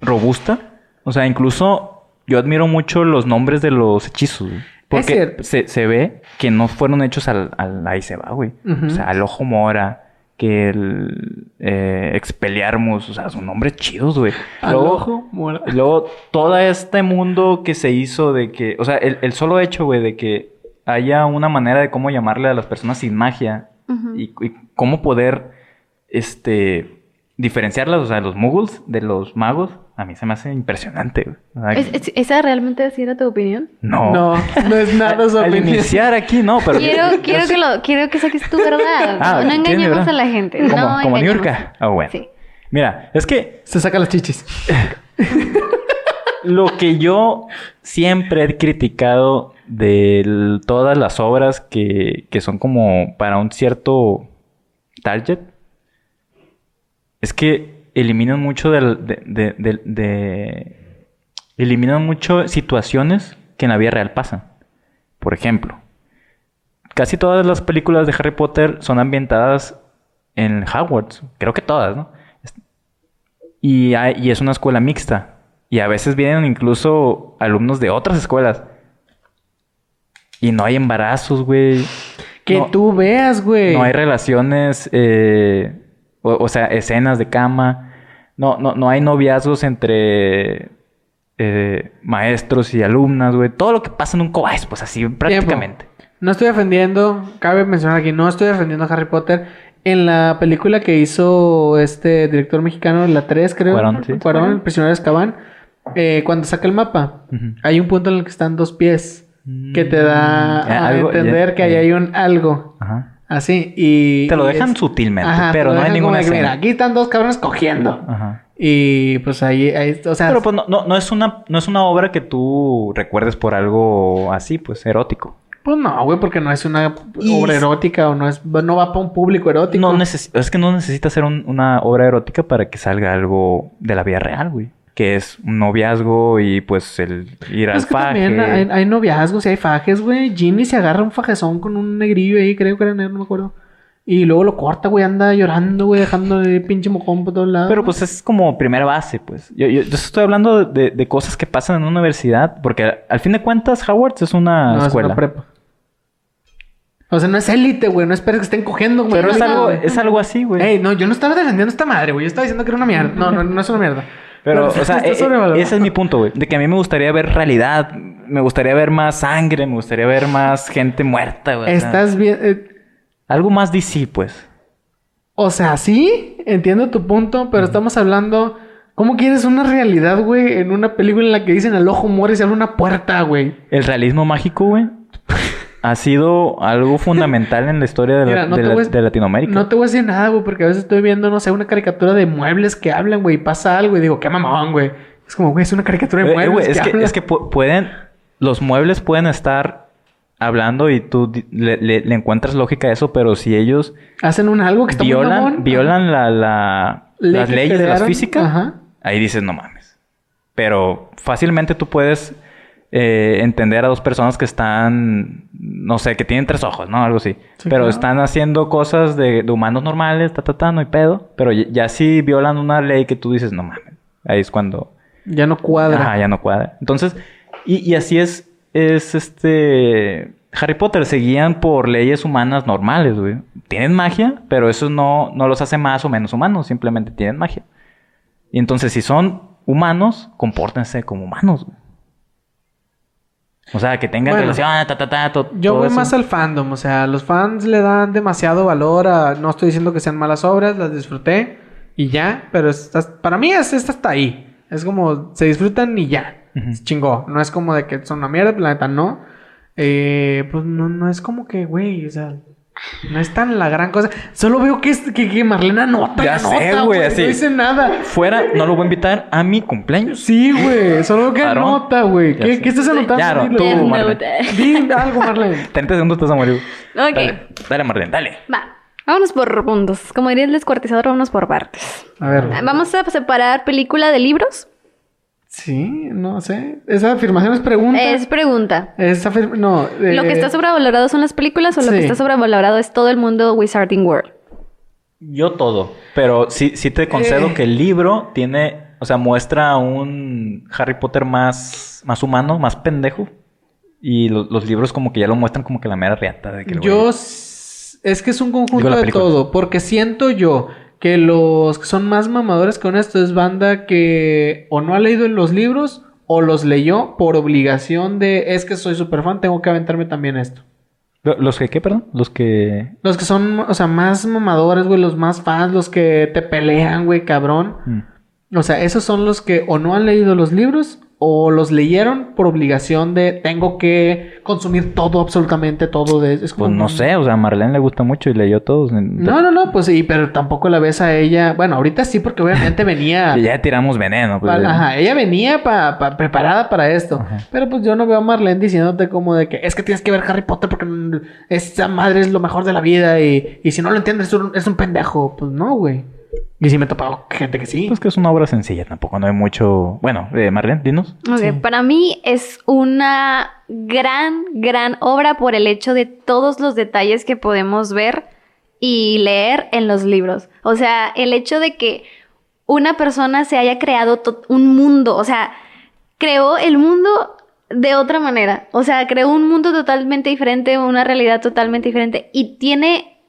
robusta. O sea, incluso yo admiro mucho los nombres de los hechizos, güey. Porque cierto. se, se ve que no fueron hechos al, al ahí se va, güey. O sea, al ojo mora, que el eh, Expelliarmus, o sea, son nombres chidos, güey. Al Luego- ojo, mora. y luego, todo este mundo que se hizo de que... O sea, el, el solo hecho, güey, de que haya una manera de cómo llamarle a las personas sin magia y cómo poder, este... Diferenciarlas, o sea, los muggles de los magos, a mí se me hace impresionante, güey. O sea, ¿Es- es- ¿Esa realmente así era tu opinión? no. No, no es nada su Al opinión. iniciar aquí, no, pero... Quiero, yo- quiero yo que lo, quiero que saques tu verdad. Ah, no, no ¿tienes engañemos verdad? a la gente. Como, no como. Niurka. Ah, bueno. Sí. Mira, es que Se saca las chichis. lo que yo siempre he criticado de todas las obras que, que son como para un cierto target es que eliminan mucho del- de, de- de- de- eliminan mucho situaciones que en la vida real pasan. Por ejemplo, casi todas las películas de Harry Potter son ambientadas en Hogwarts. Creo que todas, ¿no? Y, hay- y es una escuela mixta. Y a veces vienen incluso alumnos de otras escuelas. Y no hay embarazos, güey. Que No- tú veas, güey. No hay relaciones, eh, o, o sea, escenas de cama. No, no, no hay noviazgos entre eh, maestros y alumnas, güey. Todo lo que pasa en un cobaes, pues así prácticamente. No estoy defendiendo, cabe mencionar aquí, no estoy defendiendo a Harry Potter. En la película que hizo este director mexicano, la 3 creo, Cuarón, sí. Cuarón, el prisionero de Azkaban, eh, cuando saca el mapa, hay un punto en el que están dos pies, que te da Ya, a algo- entender ya, que ahí hay un algo, Ajá. Así, y... Te lo dejan es- sutilmente, Ajá, pero no hay ninguna escena. Mira, aquí están dos cabrones cogiendo. Ajá. Y pues ahí, ahí o sea... Pero pues no, no, no es una, no es una obra que tú recuerdes por algo así, pues erótico. Pues no, güey, porque no es una Y- obra erótica o no es no va para un público erótico. No neces- es que no necesitas hacer un- una obra erótica para que salga algo de la vida real, güey. Que es un noviazgo y pues el ir al Es que faje. también hay, hay noviazgos y hay fajes, güey. Ginny se agarra un fajezón con un negrillo ahí, creo que era negro, no me acuerdo. Y luego lo corta, güey, anda llorando, güey, dejando el pinche mojón por todos lados. Pero pues es como primera base, pues. Yo, yo- yo estoy hablando de, de cosas que pasan en una universidad, porque al, fin de cuentas Howard es una no, escuela. es una prepa. O sea, no es élite, güey. No esperes que estén cogiendo, güey. Pero es algo, es algo así, güey. Ey, no, yo no estaba defendiendo esta madre, güey. Yo estaba diciendo que era una mierda. No, no, no es una mierda. Pero, o sea, e- e- ese es mi punto, güey. De que a mí me gustaría ver realidad. Me gustaría ver más sangre. Me gustaría ver más gente muerta, güey. Estás bien. eh, algo más DC, pues. O sea, sí, entiendo tu punto, pero estamos hablando. ¿Cómo quieres una realidad, güey, en una película en la que dicen al ojo muere y se abre una puerta, güey? El realismo mágico, güey, ha sido algo fundamental en la historia de, la- Mira, no de te la- voy a- de Latinoamérica. No te voy a decir nada, güey, porque a veces estoy viendo, no sé, una caricatura de muebles que hablan, güey, y pasa algo y digo, qué mamón, güey. Es como, güey, es una caricatura de Eh, eh, muebles. güey, es, que, es que pu- pueden... Los muebles pueden estar hablando y tú le, le- le encuentras lógica a eso, pero si ellos Hacen un algo que está muy violan, mamón. violan la, la- las leyes de la crearon, física, ajá. ahí dices, no mames. Pero fácilmente tú puedes eh, entender a dos personas que están, no sé, que tienen tres ojos, ¿no? Algo así. Sí, pero claro. están haciendo cosas de, de humanos normales, ta, ta, ta, no hay pedo. Pero ya, ya si violan una ley que tú dices, no mames. Ahí es cuando... Ya no cuadra. Ajá, ya no cuadra. Entonces, y, y así es, es este... Harry Potter se guían por leyes humanas normales, güey. Tienen magia, pero eso no, no los hace más o menos humanos, simplemente tienen magia. Y entonces, si son humanos, compórtense como humanos, güey. O sea, que tengan Bueno, relación, ta, ta, ta, to- Yo todo voy eso. más al fandom, o sea, los fans le dan demasiado valor a... No estoy diciendo que sean malas obras, las disfruté y ya, pero estas- para mí es, esta está ahí. Es como, se disfrutan y ya. Chingó. No es como de que son una mierda, la neta no. Eh, pues no, no es como que, güey, o sea, No es tan la gran cosa. Solo veo que, es, que, que Marlena anota. Ya sé, güey, así. No dice nada. Fuera, no lo voy a invitar a mi cumpleaños. Sí, güey. Solo veo que Aarón. anota, güey. ¿Qué. ¿Qué estás anotando? Ya, Dilo. tú, Marlene. Algo, Marlene. 30 segundos vas a morir. Ok. Dale, dale Marlene, dale. Va. Vámonos por puntos. Como diría el descuartizador, vámonos por partes. A ver. Vamos a separar película de libros. Sí, no sé. Esa afirmación es pregunta. Es pregunta. Esa afirma- No. ¿Lo que eh, está sobrevalorado son las películas o lo sí. que está sobrevalorado es todo el mundo Wizarding World? Yo todo. Pero sí, sí te concedo Eh. que el libro tiene, o sea, muestra un Harry Potter más, más humano, más pendejo. Y lo- los libros como que ya lo muestran como que la mera reata de que Yo. Es que es un conjunto de todo. Porque siento yo que los que son más mamadores con esto es banda que o no ha leído los libros o los leyó por obligación de es que soy súper fan, tengo que aventarme también esto. ¿Los que qué, perdón? Los que... Los que son, o sea, más mamadores, güey, los más fans, los que te pelean, güey, cabrón. Mm. O sea, esos son los que o no han leído los libros o los leyeron por obligación de tengo que consumir todo, absolutamente todo de es como Pues no sé, o sea, a Marlene le gusta mucho y leyó todos. No, no, no, pues sí, pero tampoco la ves a ella. Bueno, ahorita sí, porque obviamente venía. Y ya tiramos veneno. Pues, ajá, ella venía pa- pa- preparada para esto. Ajá. Pero pues yo no veo a Marlene diciéndote como de que es que tienes que ver Harry Potter porque esa madre es lo mejor de la vida y, y si no lo entiendes es un, es un pendejo. Pues no, güey. Y sí me he topado gente que sí. Pues que es una obra sencilla, tampoco no hay mucho... Bueno, eh, Marlene, dinos. Ok, Sí. Para mí es una gran, gran obra por el hecho de todos los detalles que podemos ver y leer en los libros. O sea, el hecho de que una persona se haya creado un mundo, o sea, creó el mundo de otra manera. O sea, creó un mundo totalmente diferente, una realidad totalmente diferente y tiene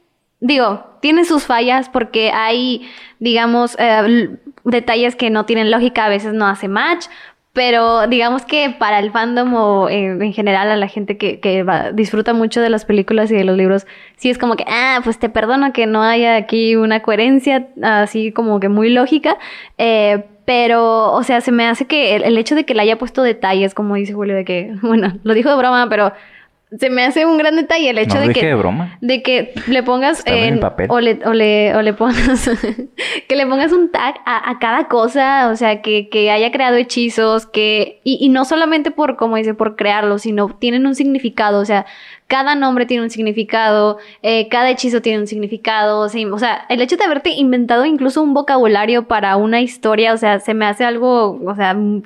Digo, tiene sus fallas porque hay, digamos, eh, detalles que no tienen lógica, a veces no hace match, pero digamos que para el fandom o en general a la gente que, que va- disfruta mucho de las películas y de los libros, sí es como que, ah, pues te perdono que no haya aquí una coherencia así como que muy lógica, eh, pero, o sea, se me hace que el, el hecho de que le haya puesto detalles, como dice Julio, de que, bueno, lo dijo de broma, pero se me hace un gran detalle el hecho no de que de broma. de que le pongas en el papel. o le o le o le pongas que le pongas un tag a, a cada cosa o sea que, que haya creado hechizos que y, y no solamente por como dice por crearlos sino tienen un significado o sea cada nombre tiene un significado eh, cada hechizo tiene un significado o sea, o sea el hecho de haberte inventado incluso un vocabulario para una historia o sea se me hace algo o sea mm,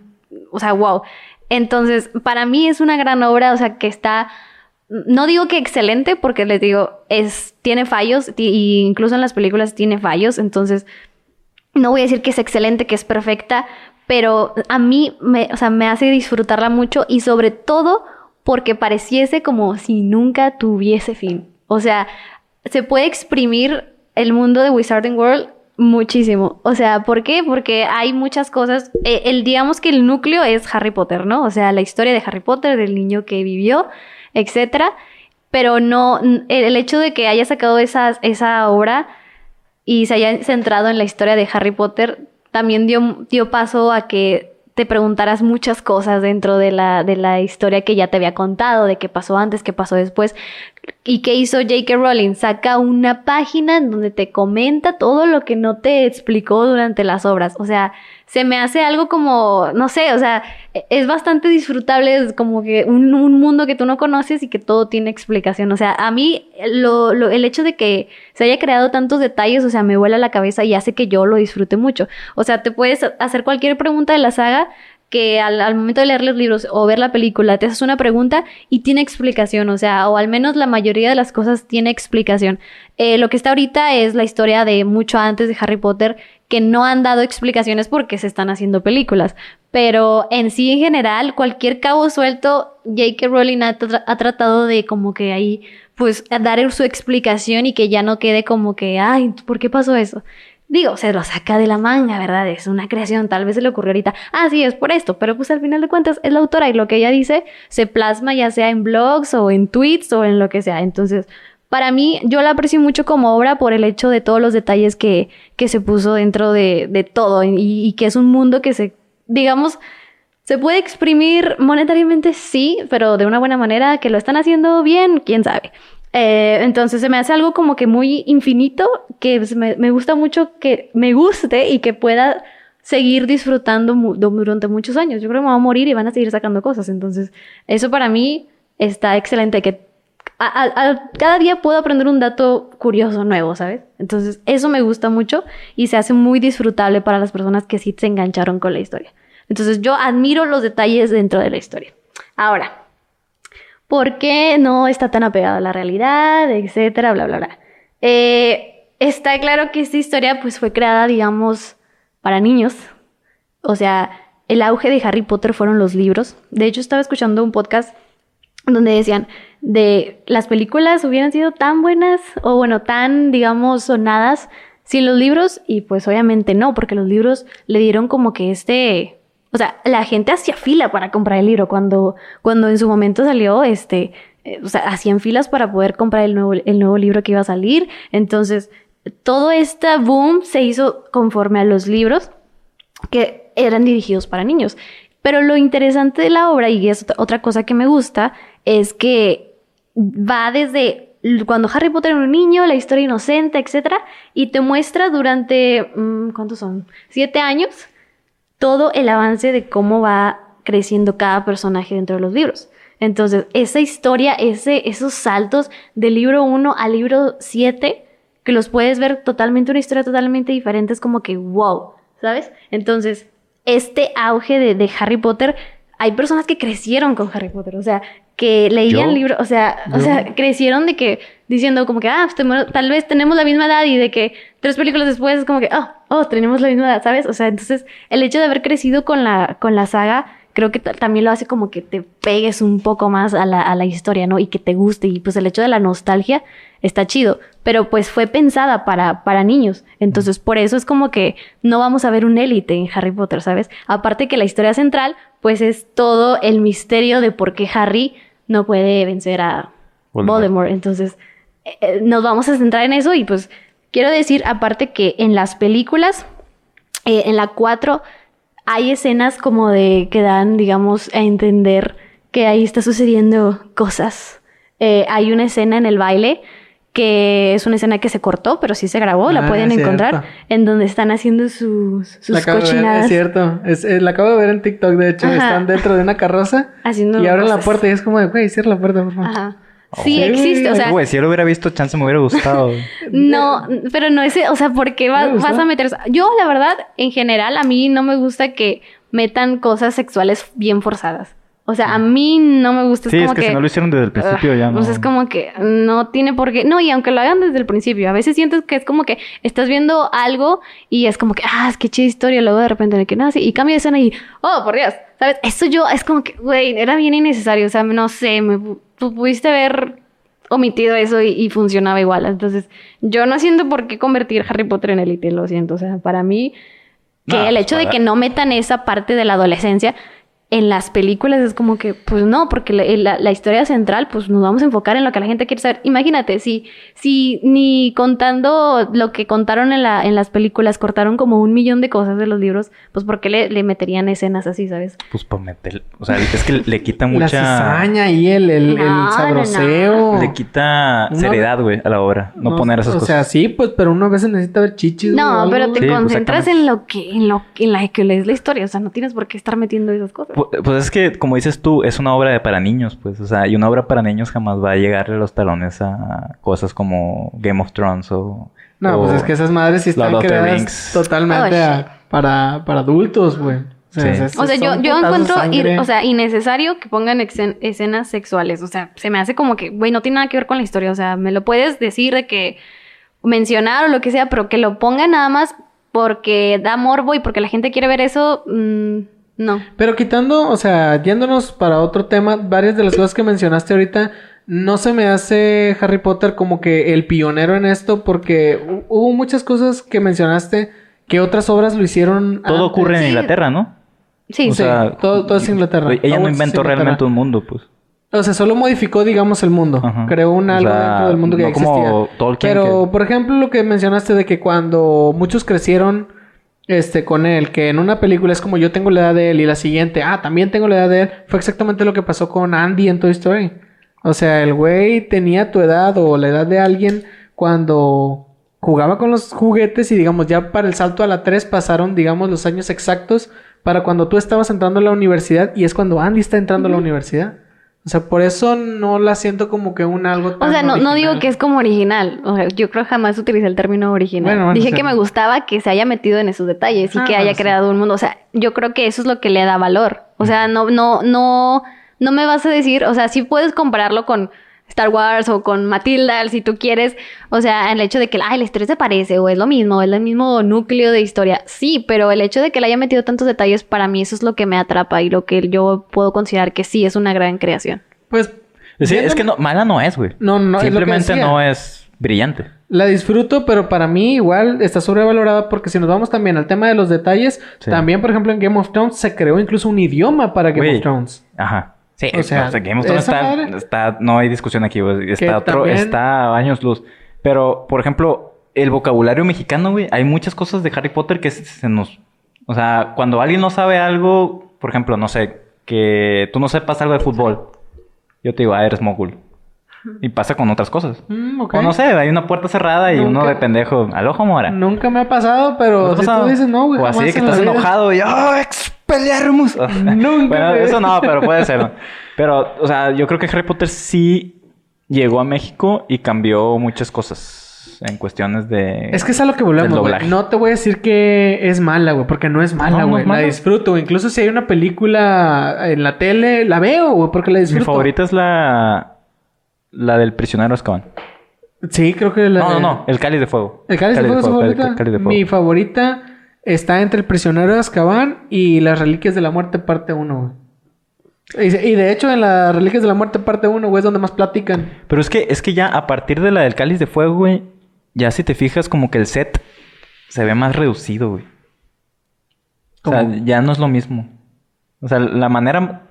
o sea wow entonces para mí es una gran obra o sea que está no digo que excelente, porque les digo, es, tiene fallos, y incluso en las películas tiene fallos, entonces no voy a decir que es excelente, que es perfecta, pero a mí me, o sea, me hace disfrutarla mucho y sobre todo porque pareciese como si nunca tuviese fin. O sea, se puede exprimir el mundo de Wizarding World muchísimo. O sea, ¿por qué? Porque hay muchas cosas. eh, el, digamos que el núcleo es Harry Potter, ¿no? O sea, la historia de Harry Potter, del niño que vivió, etcétera. Pero no, el, hecho de que haya sacado esa, esa obra y se haya centrado en la historia de Harry Potter también dio, dio paso a que te preguntaras muchas cosas dentro de la, de la historia que ya te había contado, de qué pasó antes, qué pasó después. ¿Y qué hizo J.K. Rowling? Saca una página en donde te comenta todo lo que no te explicó durante las obras. O sea, se me hace algo como, no sé, o sea, e- es bastante disfrutable, es como que un, un mundo que tú no conoces y que todo tiene explicación. O sea, a mí lo, lo- el hecho de que se haya creado tantos detalles, o sea, me vuela la cabeza y hace que yo lo disfrute mucho. O sea, te puedes hacer cualquier pregunta de la saga que al, momento de leer los libros o ver la película te haces una pregunta y tiene explicación, o sea, o al menos la mayoría de las cosas tiene explicación. Eh, lo que está ahorita es la historia de mucho antes de Harry Potter que no han dado explicaciones porque se están haciendo películas, pero en sí en general cualquier cabo suelto J.K. Rowling ha, ha tratado de como que ahí pues dar su explicación y que ya no quede como que, ay, ¿por qué pasó eso? Digo, se lo saca de la manga, ¿verdad? Es una creación, tal vez se le ocurrió ahorita, ah, sí, es por esto, pero pues al final de cuentas es la autora y lo que ella dice se plasma ya sea en blogs o en tweets o en lo que sea. Entonces, para mí, yo la aprecio mucho como obra por el hecho de todos los detalles que, que se puso dentro de, de todo y, y que es un mundo que se, digamos, se puede exprimir monetariamente, sí, pero de una buena manera, que lo están haciendo bien, quién sabe. Eh, entonces se me hace algo como que muy infinito, que me, gusta mucho que me guste y que pueda seguir disfrutando durante muchos años. Yo creo que me voy a morir y van a seguir sacando cosas. Entonces, eso para mí está excelente, que a- cada día puedo aprender un dato curioso nuevo, ¿sabes? Entonces, eso me gusta mucho y se hace muy disfrutable para las personas que sí se engancharon con la historia. Entonces, yo admiro los detalles dentro de la historia. Ahora, ¿por qué no está tan apegado a la realidad, etcétera, bla, bla, bla? Eh, está claro que esta historia pues fue creada, digamos, para niños. O sea, el auge de Harry Potter fueron los libros. De hecho, estaba escuchando un podcast donde decían de las películas hubieran sido tan buenas o bueno, tan, digamos, sonadas sin los libros y pues obviamente no, porque los libros le dieron como que este, o sea, la gente hacía fila para comprar el libro cuando, cuando en su momento salió, este, eh, o sea, hacían filas para poder comprar el nuevo, el nuevo libro que iba a salir. Entonces, todo este boom se hizo conforme a los libros que eran dirigidos para niños. Pero lo interesante de la obra, y es ot- otra cosa que me gusta, es que va desde cuando Harry Potter era un niño, la historia inocente, etcétera, y te muestra durante, mm, ¿cuántos son? Siete años, todo el avance de cómo va creciendo cada personaje dentro de los libros. Entonces, esa historia, ese, esos saltos del libro 1 al libro 7, que los puedes ver totalmente, una historia totalmente diferente, es como que wow, ¿sabes? Entonces, este auge de, de Harry Potter, hay personas que crecieron con Harry Potter, o sea, que leían libros, o sea, o sea, crecieron de que diciendo como que, ah, pues, tal vez tenemos la misma edad y de que tres películas después es como que, oh, oh, tenemos la misma edad, ¿sabes? O sea, entonces el hecho de haber crecido con la, con la saga, creo que ta- también lo hace como que te pegues un poco más a la, a la historia, ¿no? Y que te guste. Y pues el hecho de la nostalgia está chido, pero pues fue pensada para, para niños. Entonces, por eso es como que no vamos a ver un élite en Harry Potter, ¿sabes? Aparte que la historia central, pues es todo el misterio de por qué Harry no puede vencer a Voldemort. Voldemort. Entonces, eh, eh, nos vamos a centrar en eso y pues quiero decir, aparte que en las películas, eh, en la 4, hay escenas como de que dan, digamos, a entender que ahí está sucediendo cosas. Eh, hay una escena en el baile que es una escena que se cortó, pero sí se grabó, la Ah, pueden encontrar, en donde están haciendo sus, La acabo ver, cochinadas. es cierto. Es, la acabo de ver en TikTok, de hecho. Ajá. Están dentro de una carroza Haciendo y abren la puerta y es como de, güey, cierra la puerta, por favor. Ajá. Oh. Sí, existe, o sea, Güey, si yo lo hubiera visto, chance me hubiera gustado. No, pero no es, o sea, ¿por qué va- vas a meter? Yo, la verdad, en general, a mí no me gusta que metan cosas sexuales bien forzadas. O sea, a mí no me gusta. sí, es es como que, si no lo hicieron desde el principio ya no. Pues es como que no tiene por qué. No, y aunque lo hagan desde el principio, a veces sientes que es como que estás viendo algo y es como que, ah, es que chida historia. Luego de repente, de que no, sí, y cambia de escena y, oh, por Dios, ¿sabes? Eso yo, es como que, güey, era bien innecesario. O sea, no sé, me, tú pudiste haber omitido eso y, y funcionaba igual. Entonces, yo no siento por qué convertir Harry Potter en élite, lo siento. O sea, para mí, que No, el hecho de que no metan esa parte de la adolescencia en las películas es como que, pues no, porque la, la- la historia central, pues nos vamos a enfocar en lo que la gente quiere saber. Imagínate, si, si ni contando lo que contaron en, la, en las películas, cortaron como un millón de cosas de los libros, pues ¿por qué le, le meterían escenas así, sabes? Pues para meter. O sea, es que le quita La mucha. cizaña y el, el, No, el no, no. sabroseo. Le quita Una- seriedad, güey, a la obra. No, poner esas o cosas. sea, sí, pues, pero uno a veces necesita ver chichis. o No, pero te Sí, pues, concentras en lo que, en lo en la que lees la historia, o sea, no tienes por qué estar metiendo esas cosas. Pues es que, como dices tú, es una obra de para niños, pues. O sea, y una obra para niños jamás va a llegarle los talones a cosas como Game of Thrones o. No, o pues es que esas madres sí están creadas totalmente Oh, a- para, para adultos, güey. O sea, Sí. esas- O sea, yo, yo encuentro ir- o sea, innecesario que pongan exen- escenas sexuales. O sea, se me hace como que, güey, no tiene nada que ver con la historia. O sea, me lo puedes decir de que mencionar o lo que sea, pero que lo pongan nada más porque da morbo y porque la gente quiere ver eso, mm, no. Pero quitando, o sea, yéndonos para otro tema, varias de las cosas que mencionaste ahorita, no se me hace Harry Potter como que el pionero en esto, porque hu- hubo muchas cosas que mencionaste que otras obras lo hicieron. Todo antes. ocurre en Sí. Inglaterra, ¿no? Sí, O Sí, sea, todo- todo es Inglaterra. Ella no inventó realmente un mundo, pues. O sea, solo modificó, digamos, el mundo. Ajá. Creó un O algo sea, dentro del mundo que no ya como existía. Tolkien, Pero, que- por ejemplo, lo que mencionaste de que cuando muchos crecieron este, con él, que en una película es como yo tengo la edad de él y la siguiente, ah, también tengo la edad de él, fue exactamente lo que pasó con Andy en Toy Story. O sea, el güey tenía tu edad o la edad de alguien cuando jugaba con los juguetes y digamos ya para el salto a la 3 pasaron digamos los años exactos para cuando tú estabas entrando a la universidad y es cuando Andy está entrando a la universidad. O sea, por eso no la siento como que un algo O sea, no, no digo que es como original. O sea, yo creo que jamás utilicé el término original. Bueno, bueno, Dije que me gustaba que se haya metido en esos detalles y Ah, que haya sí. creado un mundo. O sea, yo creo que eso es lo que le da valor. O sea, no, no, no, no me vas a decir, o sea, sí puedes compararlo con Star Wars o con Matilda, si tú quieres. O sea, el hecho de que, ay, la historia se parece o es lo mismo, es el mismo núcleo de historia. Sí, pero el hecho de que le haya metido tantos detalles, para mí eso es lo que me atrapa y lo que yo puedo considerar que sí es una gran creación. Pues Sí, es que no, mala no es, güey. No, no, es lo que Simplemente decía. no es brillante. La disfruto, pero para mí igual está sobrevalorada porque si nos vamos también al tema de los detalles, Sí. también por ejemplo en Game of Thrones se creó incluso un idioma para Game of Thrones. Ajá. Sí, O sea, o sea, Game of Thrones está, madre- está- no hay discusión aquí, Está otro, también- está a años luz. Pero, por ejemplo, el vocabulario mexicano, güey, hay muchas cosas de Harry Potter que se, nos. O sea, cuando alguien no sabe algo, por ejemplo, no sé, que tú no sepas algo de fútbol, yo te digo, ah, eres mogul. Y pasa con otras cosas. Mm, ok. O no sé, hay una puerta cerrada y uno Nunca- de pendejo, al ojo mora. Nunca me ha pasado, pero ¿No si pasado? tú dices no, güey. O así que estás vida. enojado y ¡oh, expelliarmus! Nunca, bueno, eso no, pero puede ser. ¿no? Pero, o sea, yo creo que Harry Potter sí llegó a México y cambió muchas cosas en cuestiones de... Es que es a lo que volvemos. No te voy a decir que es mala, güey, porque no es mala, no güey. la disfruto. Incluso si hay una película en la tele, la veo, güey, porque la Mi disfruto. favorita es la... La del prisionero Azkaban. Sí, creo que la No, no, de- no. El cáliz de fuego. ¿El Cáliz de Fuego es favorita? Cáliz de fuego. Mi favorita está entre El prisionero de Azkaban y Las Reliquias de la Muerte parte 1, güey. Y, de hecho en Las Reliquias de la Muerte parte 1, güey, es donde más platican. Pero es que, es que ya a partir de la del cáliz de fuego, güey, ya si te fijas como que el set se ve más reducido, güey. O sea, ya no es lo mismo. O sea, la manera...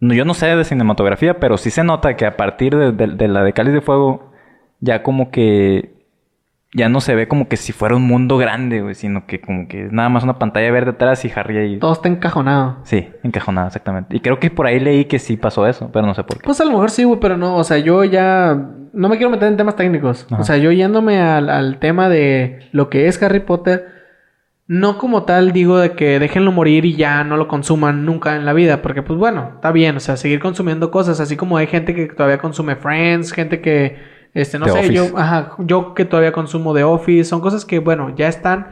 no, yo no sé de cinematografía, pero sí se nota que a partir de, de- de la de cáliz de fuego, ya como que... Ya no se ve como que si fuera un mundo grande, güey, sino que como que es nada más una pantalla verde atrás y Harry ahí... Todo está encajonado. Sí, encajonada, exactamente. Y creo que por ahí leí que sí pasó eso, pero no sé por qué. Pues a lo mejor sí, güey, pero no, o sea, yo ya no me quiero meter en temas técnicos. Ajá. O sea, yo yéndome al, al tema de lo que es Harry Potter, no como tal digo de que déjenlo morir y ya no lo consuman nunca en la vida, porque pues bueno, está bien, o sea, seguir consumiendo cosas, así como hay gente que todavía consume Friends, gente que, este, no The sé, Office. yo, ajá, yo que todavía consumo The Office, son cosas que, bueno, ya están,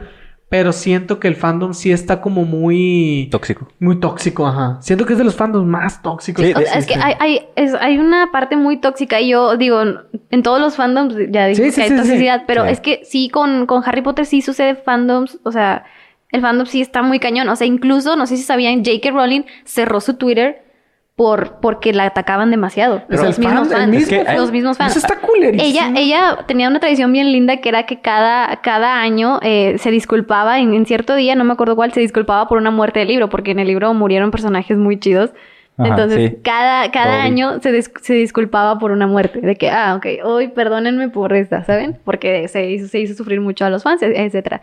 pero siento que el fandom sí está como muy... Tóxico. Muy tóxico, ajá. Siento que es de los fandoms más tóxicos. Sí, que O sea, es que existen. hay, hay, es- hay una parte muy tóxica y yo digo, en todos los fandoms ya dije Sí, sí, que hay sí, sí. toxicidad, pero Sí. es que sí, con, con Harry Potter sí sucede fandoms, o sea, el fandom sí está muy cañón, o sea, incluso, no sé si sabían, J.K. Rowling cerró su Twitter por, porque la atacaban demasiado. Es los mismos fan- fans. mismo Es que- los mismos fans. Eso está culerísimo. Ella, ella tenía una tradición bien linda que era que cada, cada año eh, se disculpaba, en, en cierto día, no me acuerdo cuál, se disculpaba por una muerte del libro, porque en el libro murieron personajes muy chidos. Ajá, Entonces, sí. cada, cada año se, dis- se disculpaba por una muerte. De que, ah, ok, hoy perdónenme por esta, ¿saben? Porque se hizo, se hizo sufrir mucho a los fans, e- etcétera.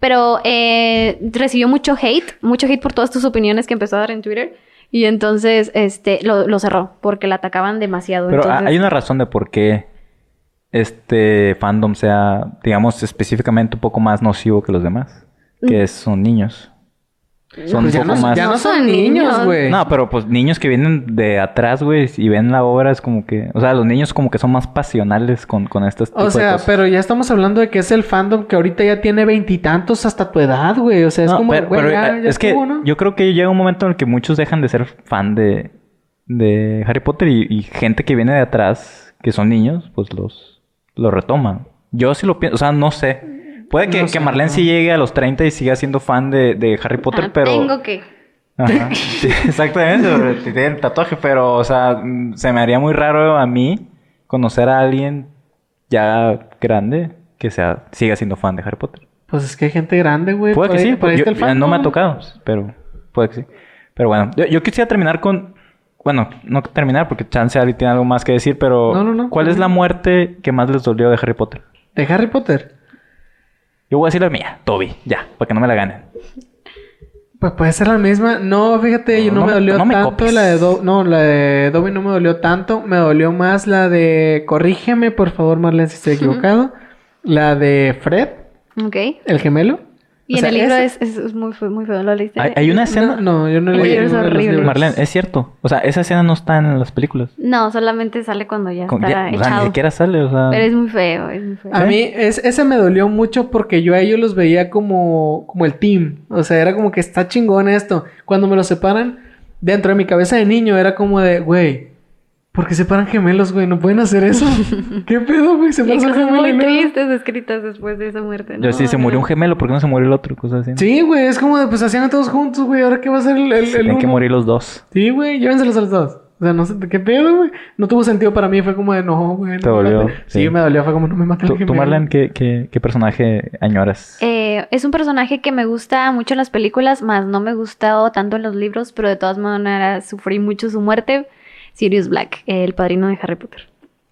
Pero eh, recibió mucho hate, mucho hate por todas tus opiniones que empezó a dar en Twitter. Y entonces, este, lo, lo cerró, porque la atacaban demasiado. Pero Entonces- hay una razón de por qué este fandom sea, digamos, específicamente un poco más nocivo que los demás. Que son niños. Son Pues un poco no, más... ya no son niños, güey. No, pero pues niños que vienen de atrás, güey, y ven la obra es como que... O sea, los niños como que son más pasionales con, con estas O sea, pero ya estamos hablando de que es el fandom que ahorita ya tiene veintitantos hasta tu edad, güey. O sea, es No, como, pero, pero, ya, eh, ya es que yo creo que llega un momento en el que muchos dejan de ser fan de, de Harry Potter y, y gente que viene de atrás, que son niños, pues los, los retoman. Yo sí lo pienso, o sea, no sé. Puede que, No que sé, Marlene no. sí llegue a los 30 y siga siendo fan de, de Harry Potter, Ah, pero... Tengo que. Ajá. Sí, exactamente, tiene el tatuaje, pero, o sea, se me haría muy raro a mí conocer a alguien ya grande que sea, siga siendo fan de Harry Potter. Pues es que hay gente grande, güey. Puede que sí, por ahí yo- está el ya no me ha tocado, pero puede que sí. Pero bueno, yo, yo quisiera terminar con, bueno, no terminar porque Chance Ali tiene algo más que decir, pero No, no, no. ¿cuál es la muerte que más les dolió de Harry Potter? De Harry Potter. Yo voy a decir la mía, Toby, ya, para que no me la ganen. Pues puede ser la misma. No, fíjate, No, yo no, no me dolió no me tanto copies. la de Do- No, la de Dobby no me dolió tanto. Me dolió más la de... Corrígeme, por favor, Marlene, si estoy equivocado. La de Fred, Ok. el gemelo. Y O en sea, el libro es, es, es muy, feo- muy feo, ¿lo leíste? Hay, hay una escena... No, no, yo no El leí libro es horrible. Marlene, es cierto. O sea, esa escena no está en las películas. No, solamente sale cuando ya Con- está ya- o sea, ni echado. siquiera sale, o sea... Pero es muy feo, es muy feo. A mí es, ese me dolió mucho porque yo a ellos los veía como, como el team. O sea, era como que está chingón esto. Cuando me los separan, dentro de mi cabeza de niño era como de, güey, ¿por qué separan gemelos, güey? ¿No pueden hacer eso? ¿Qué pedo, güey? Y Separan cosas gemelos. muy y tristes escritas después de esa muerte. Yo ¿no? sí, se murió un gemelo, ¿por qué no se murió el otro? Cosas así. Sí, güey, es como de, pues hacían a todos juntos, güey. ¿Ahora qué va a ser el, el, el Tienen que morir los dos. Sí, güey, llévenselos a los dos. O sea, no sé, ¿qué pedo, güey? No tuvo sentido para mí. Fue como de, no, güey. no Te dolió. Sí. sí. me dolió. Fue como, no me maten ¿Tú, el tú, gemelo. Marlene, ¿qué, qué, qué personaje añoras? Eh, es un personaje que me gusta mucho en las películas, más no me gustó tanto en los libros, pero de todas maneras sufrí mucho su muerte. Sirius Black, el padrino de Harry Potter.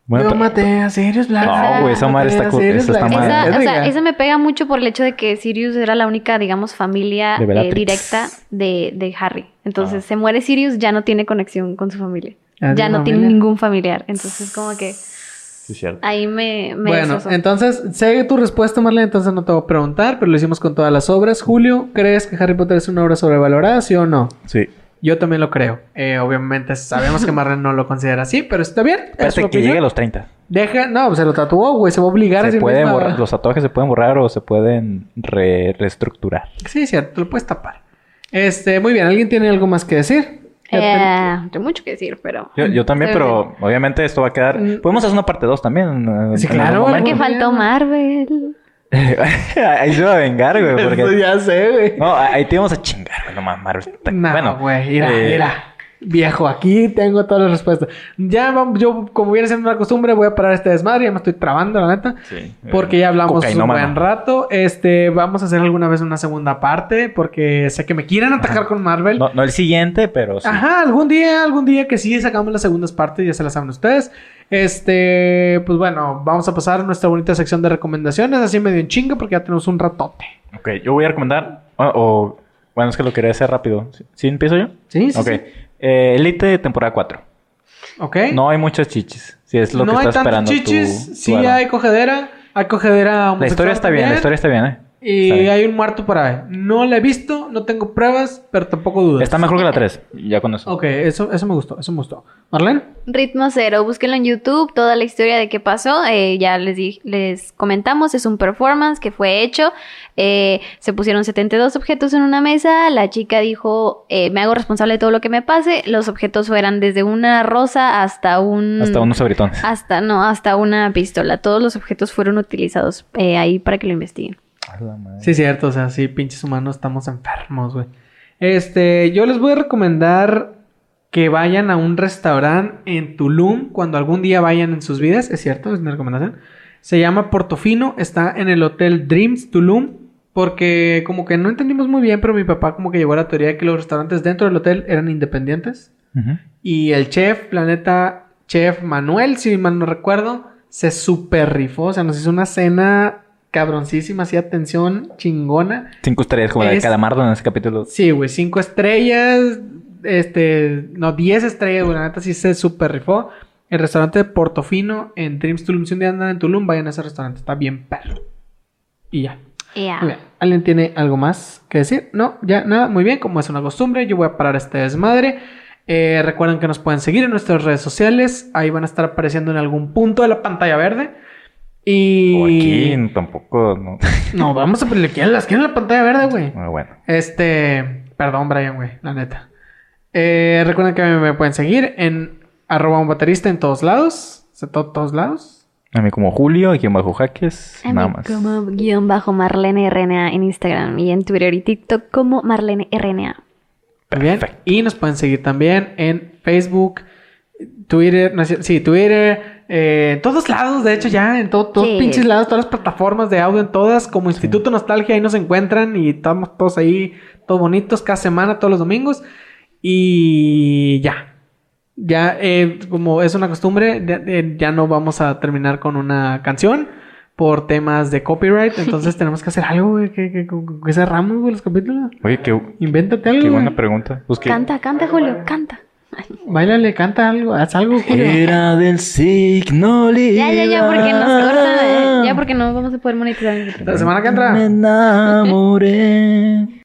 Bueno, Yo maté a Sirius Black. No, güey, esa madre está esa está mal. Esa, Es o sea, esa me pega mucho por el hecho de que Sirius era la única, digamos, familia De eh, directa de, de Harry. Entonces, Ah. se muere Sirius, ya no tiene conexión con su familia. Ah, ya ¿de no tiene ningún familiar. Entonces, como que Sí, cierto. ahí me, me Bueno, entonces, sé tu respuesta, Marlene, entonces no te voy a preguntar, pero lo hicimos con todas las obras. Julio, ¿crees que Harry Potter es una obra sobrevalorada, sí o no? Sí. Yo también lo creo. Eh, obviamente sabemos que Marlene no lo considera así, pero está bien. Espérate que opinión. llegue a los 30. Deja, no, se lo tatuó, güey, se va a obligar a Se sí pueden misma. borrar- los tatuajes se pueden borrar o se pueden re- reestructurar. Sí, cierto, te lo puedes tapar. Este, muy bien, ¿alguien tiene algo más que decir? Eh, tengo mucho que decir, pero... Yo, yo también, pero obviamente esto va a quedar. Mm. Podemos hacer una parte 2 también. eh, Sí, claro, Porque faltó Marvel. ahí se va a vengar, güey. Eso Porque... ya sé, güey. No, ahí te íbamos a chingar, güey. No mames, Marvel. No, bueno, güey, mira, eh, mira. Viejo, aquí tengo todas las respuestas. Ya vamos, yo, como viene siendo una costumbre, voy a parar este desmadre. Ya me estoy trabando, la neta. Sí. Porque ya hablamos un buen rato. Este, vamos a hacer alguna vez una segunda parte. Porque sé que me quieren atacar con Marvel. No, no el siguiente, pero sí. Ajá, algún día, algún día que sí sacamos las segundas partes, ya se las saben ustedes. Este, pues bueno, vamos a pasar a nuestra bonita sección de recomendaciones, así medio en chinga, porque ya tenemos un ratote. Ok, yo voy a recomendar. o- o- bueno, es que lo quería hacer rápido. ¿Sí, ¿Sí empiezo yo? Sí, sí. ok. sí. Eh, Elite temporada 4. Ok. No hay muchas chichis. Si es lo no que hay está tantos esperando chichis, tu- tu sí hay cogedera, hay cogedera La historia está bien, la también, historia está bien, ¿eh? Y bien. hay un muerto por ahí. No la he visto, no tengo pruebas, pero tampoco dudas. Está mejor que la 3. Ya con eso. Ok, eso, eso me gustó, eso me gustó. Marlene, Ritmo Cero, búsquenlo en YouTube, toda la historia de qué pasó, eh, ya les, di- les comentamos, es un performance que fue hecho, eh, se pusieron 72 objetos en una mesa, la chica dijo, eh, me hago responsable de todo lo que me pase, los objetos fueran desde una rosa hasta un... Hasta unos abritones. Hasta, no, hasta una pistola, todos los objetos fueron utilizados eh, ahí para que lo investiguen. A la madre. Sí, cierto, o sea, sí, pinches humanos estamos enfermos, güey. Este, yo les voy a recomendar que vayan a un restaurante en Tulum cuando algún día vayan en sus vidas, es cierto, es mi recomendación. Se llama Portofino, está en el Hotel Dreams Tulum, porque como que no entendimos muy bien, pero mi papá como que llegó a la teoría de que los restaurantes dentro del hotel eran independientes. Y el chef, planeta chef Manuel, si mal no recuerdo, se super rifó. O sea, nos hizo una cena cabroncísima, así atención chingona. Cinco estrellas como la de Es- Calamardo en ese capítulo. Sí, güey, cinco estrellas. Este, no, diez estrellas, güey. La neta sí se super rifó. El restaurante de Portofino en Dreams Tulum. Si un día andan en Tulum, vayan a ese restaurante. Está bien perro. Y ya. Ya. Muy bien. ¿Alguien tiene algo más que decir? No, ya nada. Muy bien, como es una costumbre, yo voy a parar este desmadre. Eh, recuerden que nos pueden seguir en nuestras redes sociales. Ahí van a estar apareciendo en algún punto de la pantalla verde. Y. O aquí tampoco. No. No, vamos a le quieren las quieren en la pantalla verde, güey. Ah, bueno. Este. Perdón, Brian, güey, la neta. Eh, recuerden que me pueden seguir en arroba un baterista en todos lados. To- todos lados. A mí como Julio, aquí en Bajo Jaques. A mí Nada más. como guion bajo Marlene RNA en Instagram y en Twitter y TikTok como Marlene RNA. Bien. Y nos pueden seguir también en Facebook, Twitter, no sí, Twitter, eh, en todos lados, de hecho, ya, en todo- todos Sí. pinches lados, todas las plataformas de audio, en todas, como Instituto Nostalgia, ahí nos encuentran y estamos todos ahí, todos bonitos, cada semana, todos los domingos. Y ya. Ya, eh, como es una costumbre, ya, eh, ya no vamos a terminar con una canción. por temas de copyright. Entonces tenemos que hacer algo, güey. Que, que, que- que cerramos, güey, los capítulos. Oye, qué, Invéntate algo. qué güey. buena pregunta. Pues que Canta, canta, Julio, canta. Báilale, canta algo, haz algo, era del signo Ya, ya, ya, porque nos cortan. eh, Ya, porque no vamos a poder monetizar. La semana que entra. Me enamoré.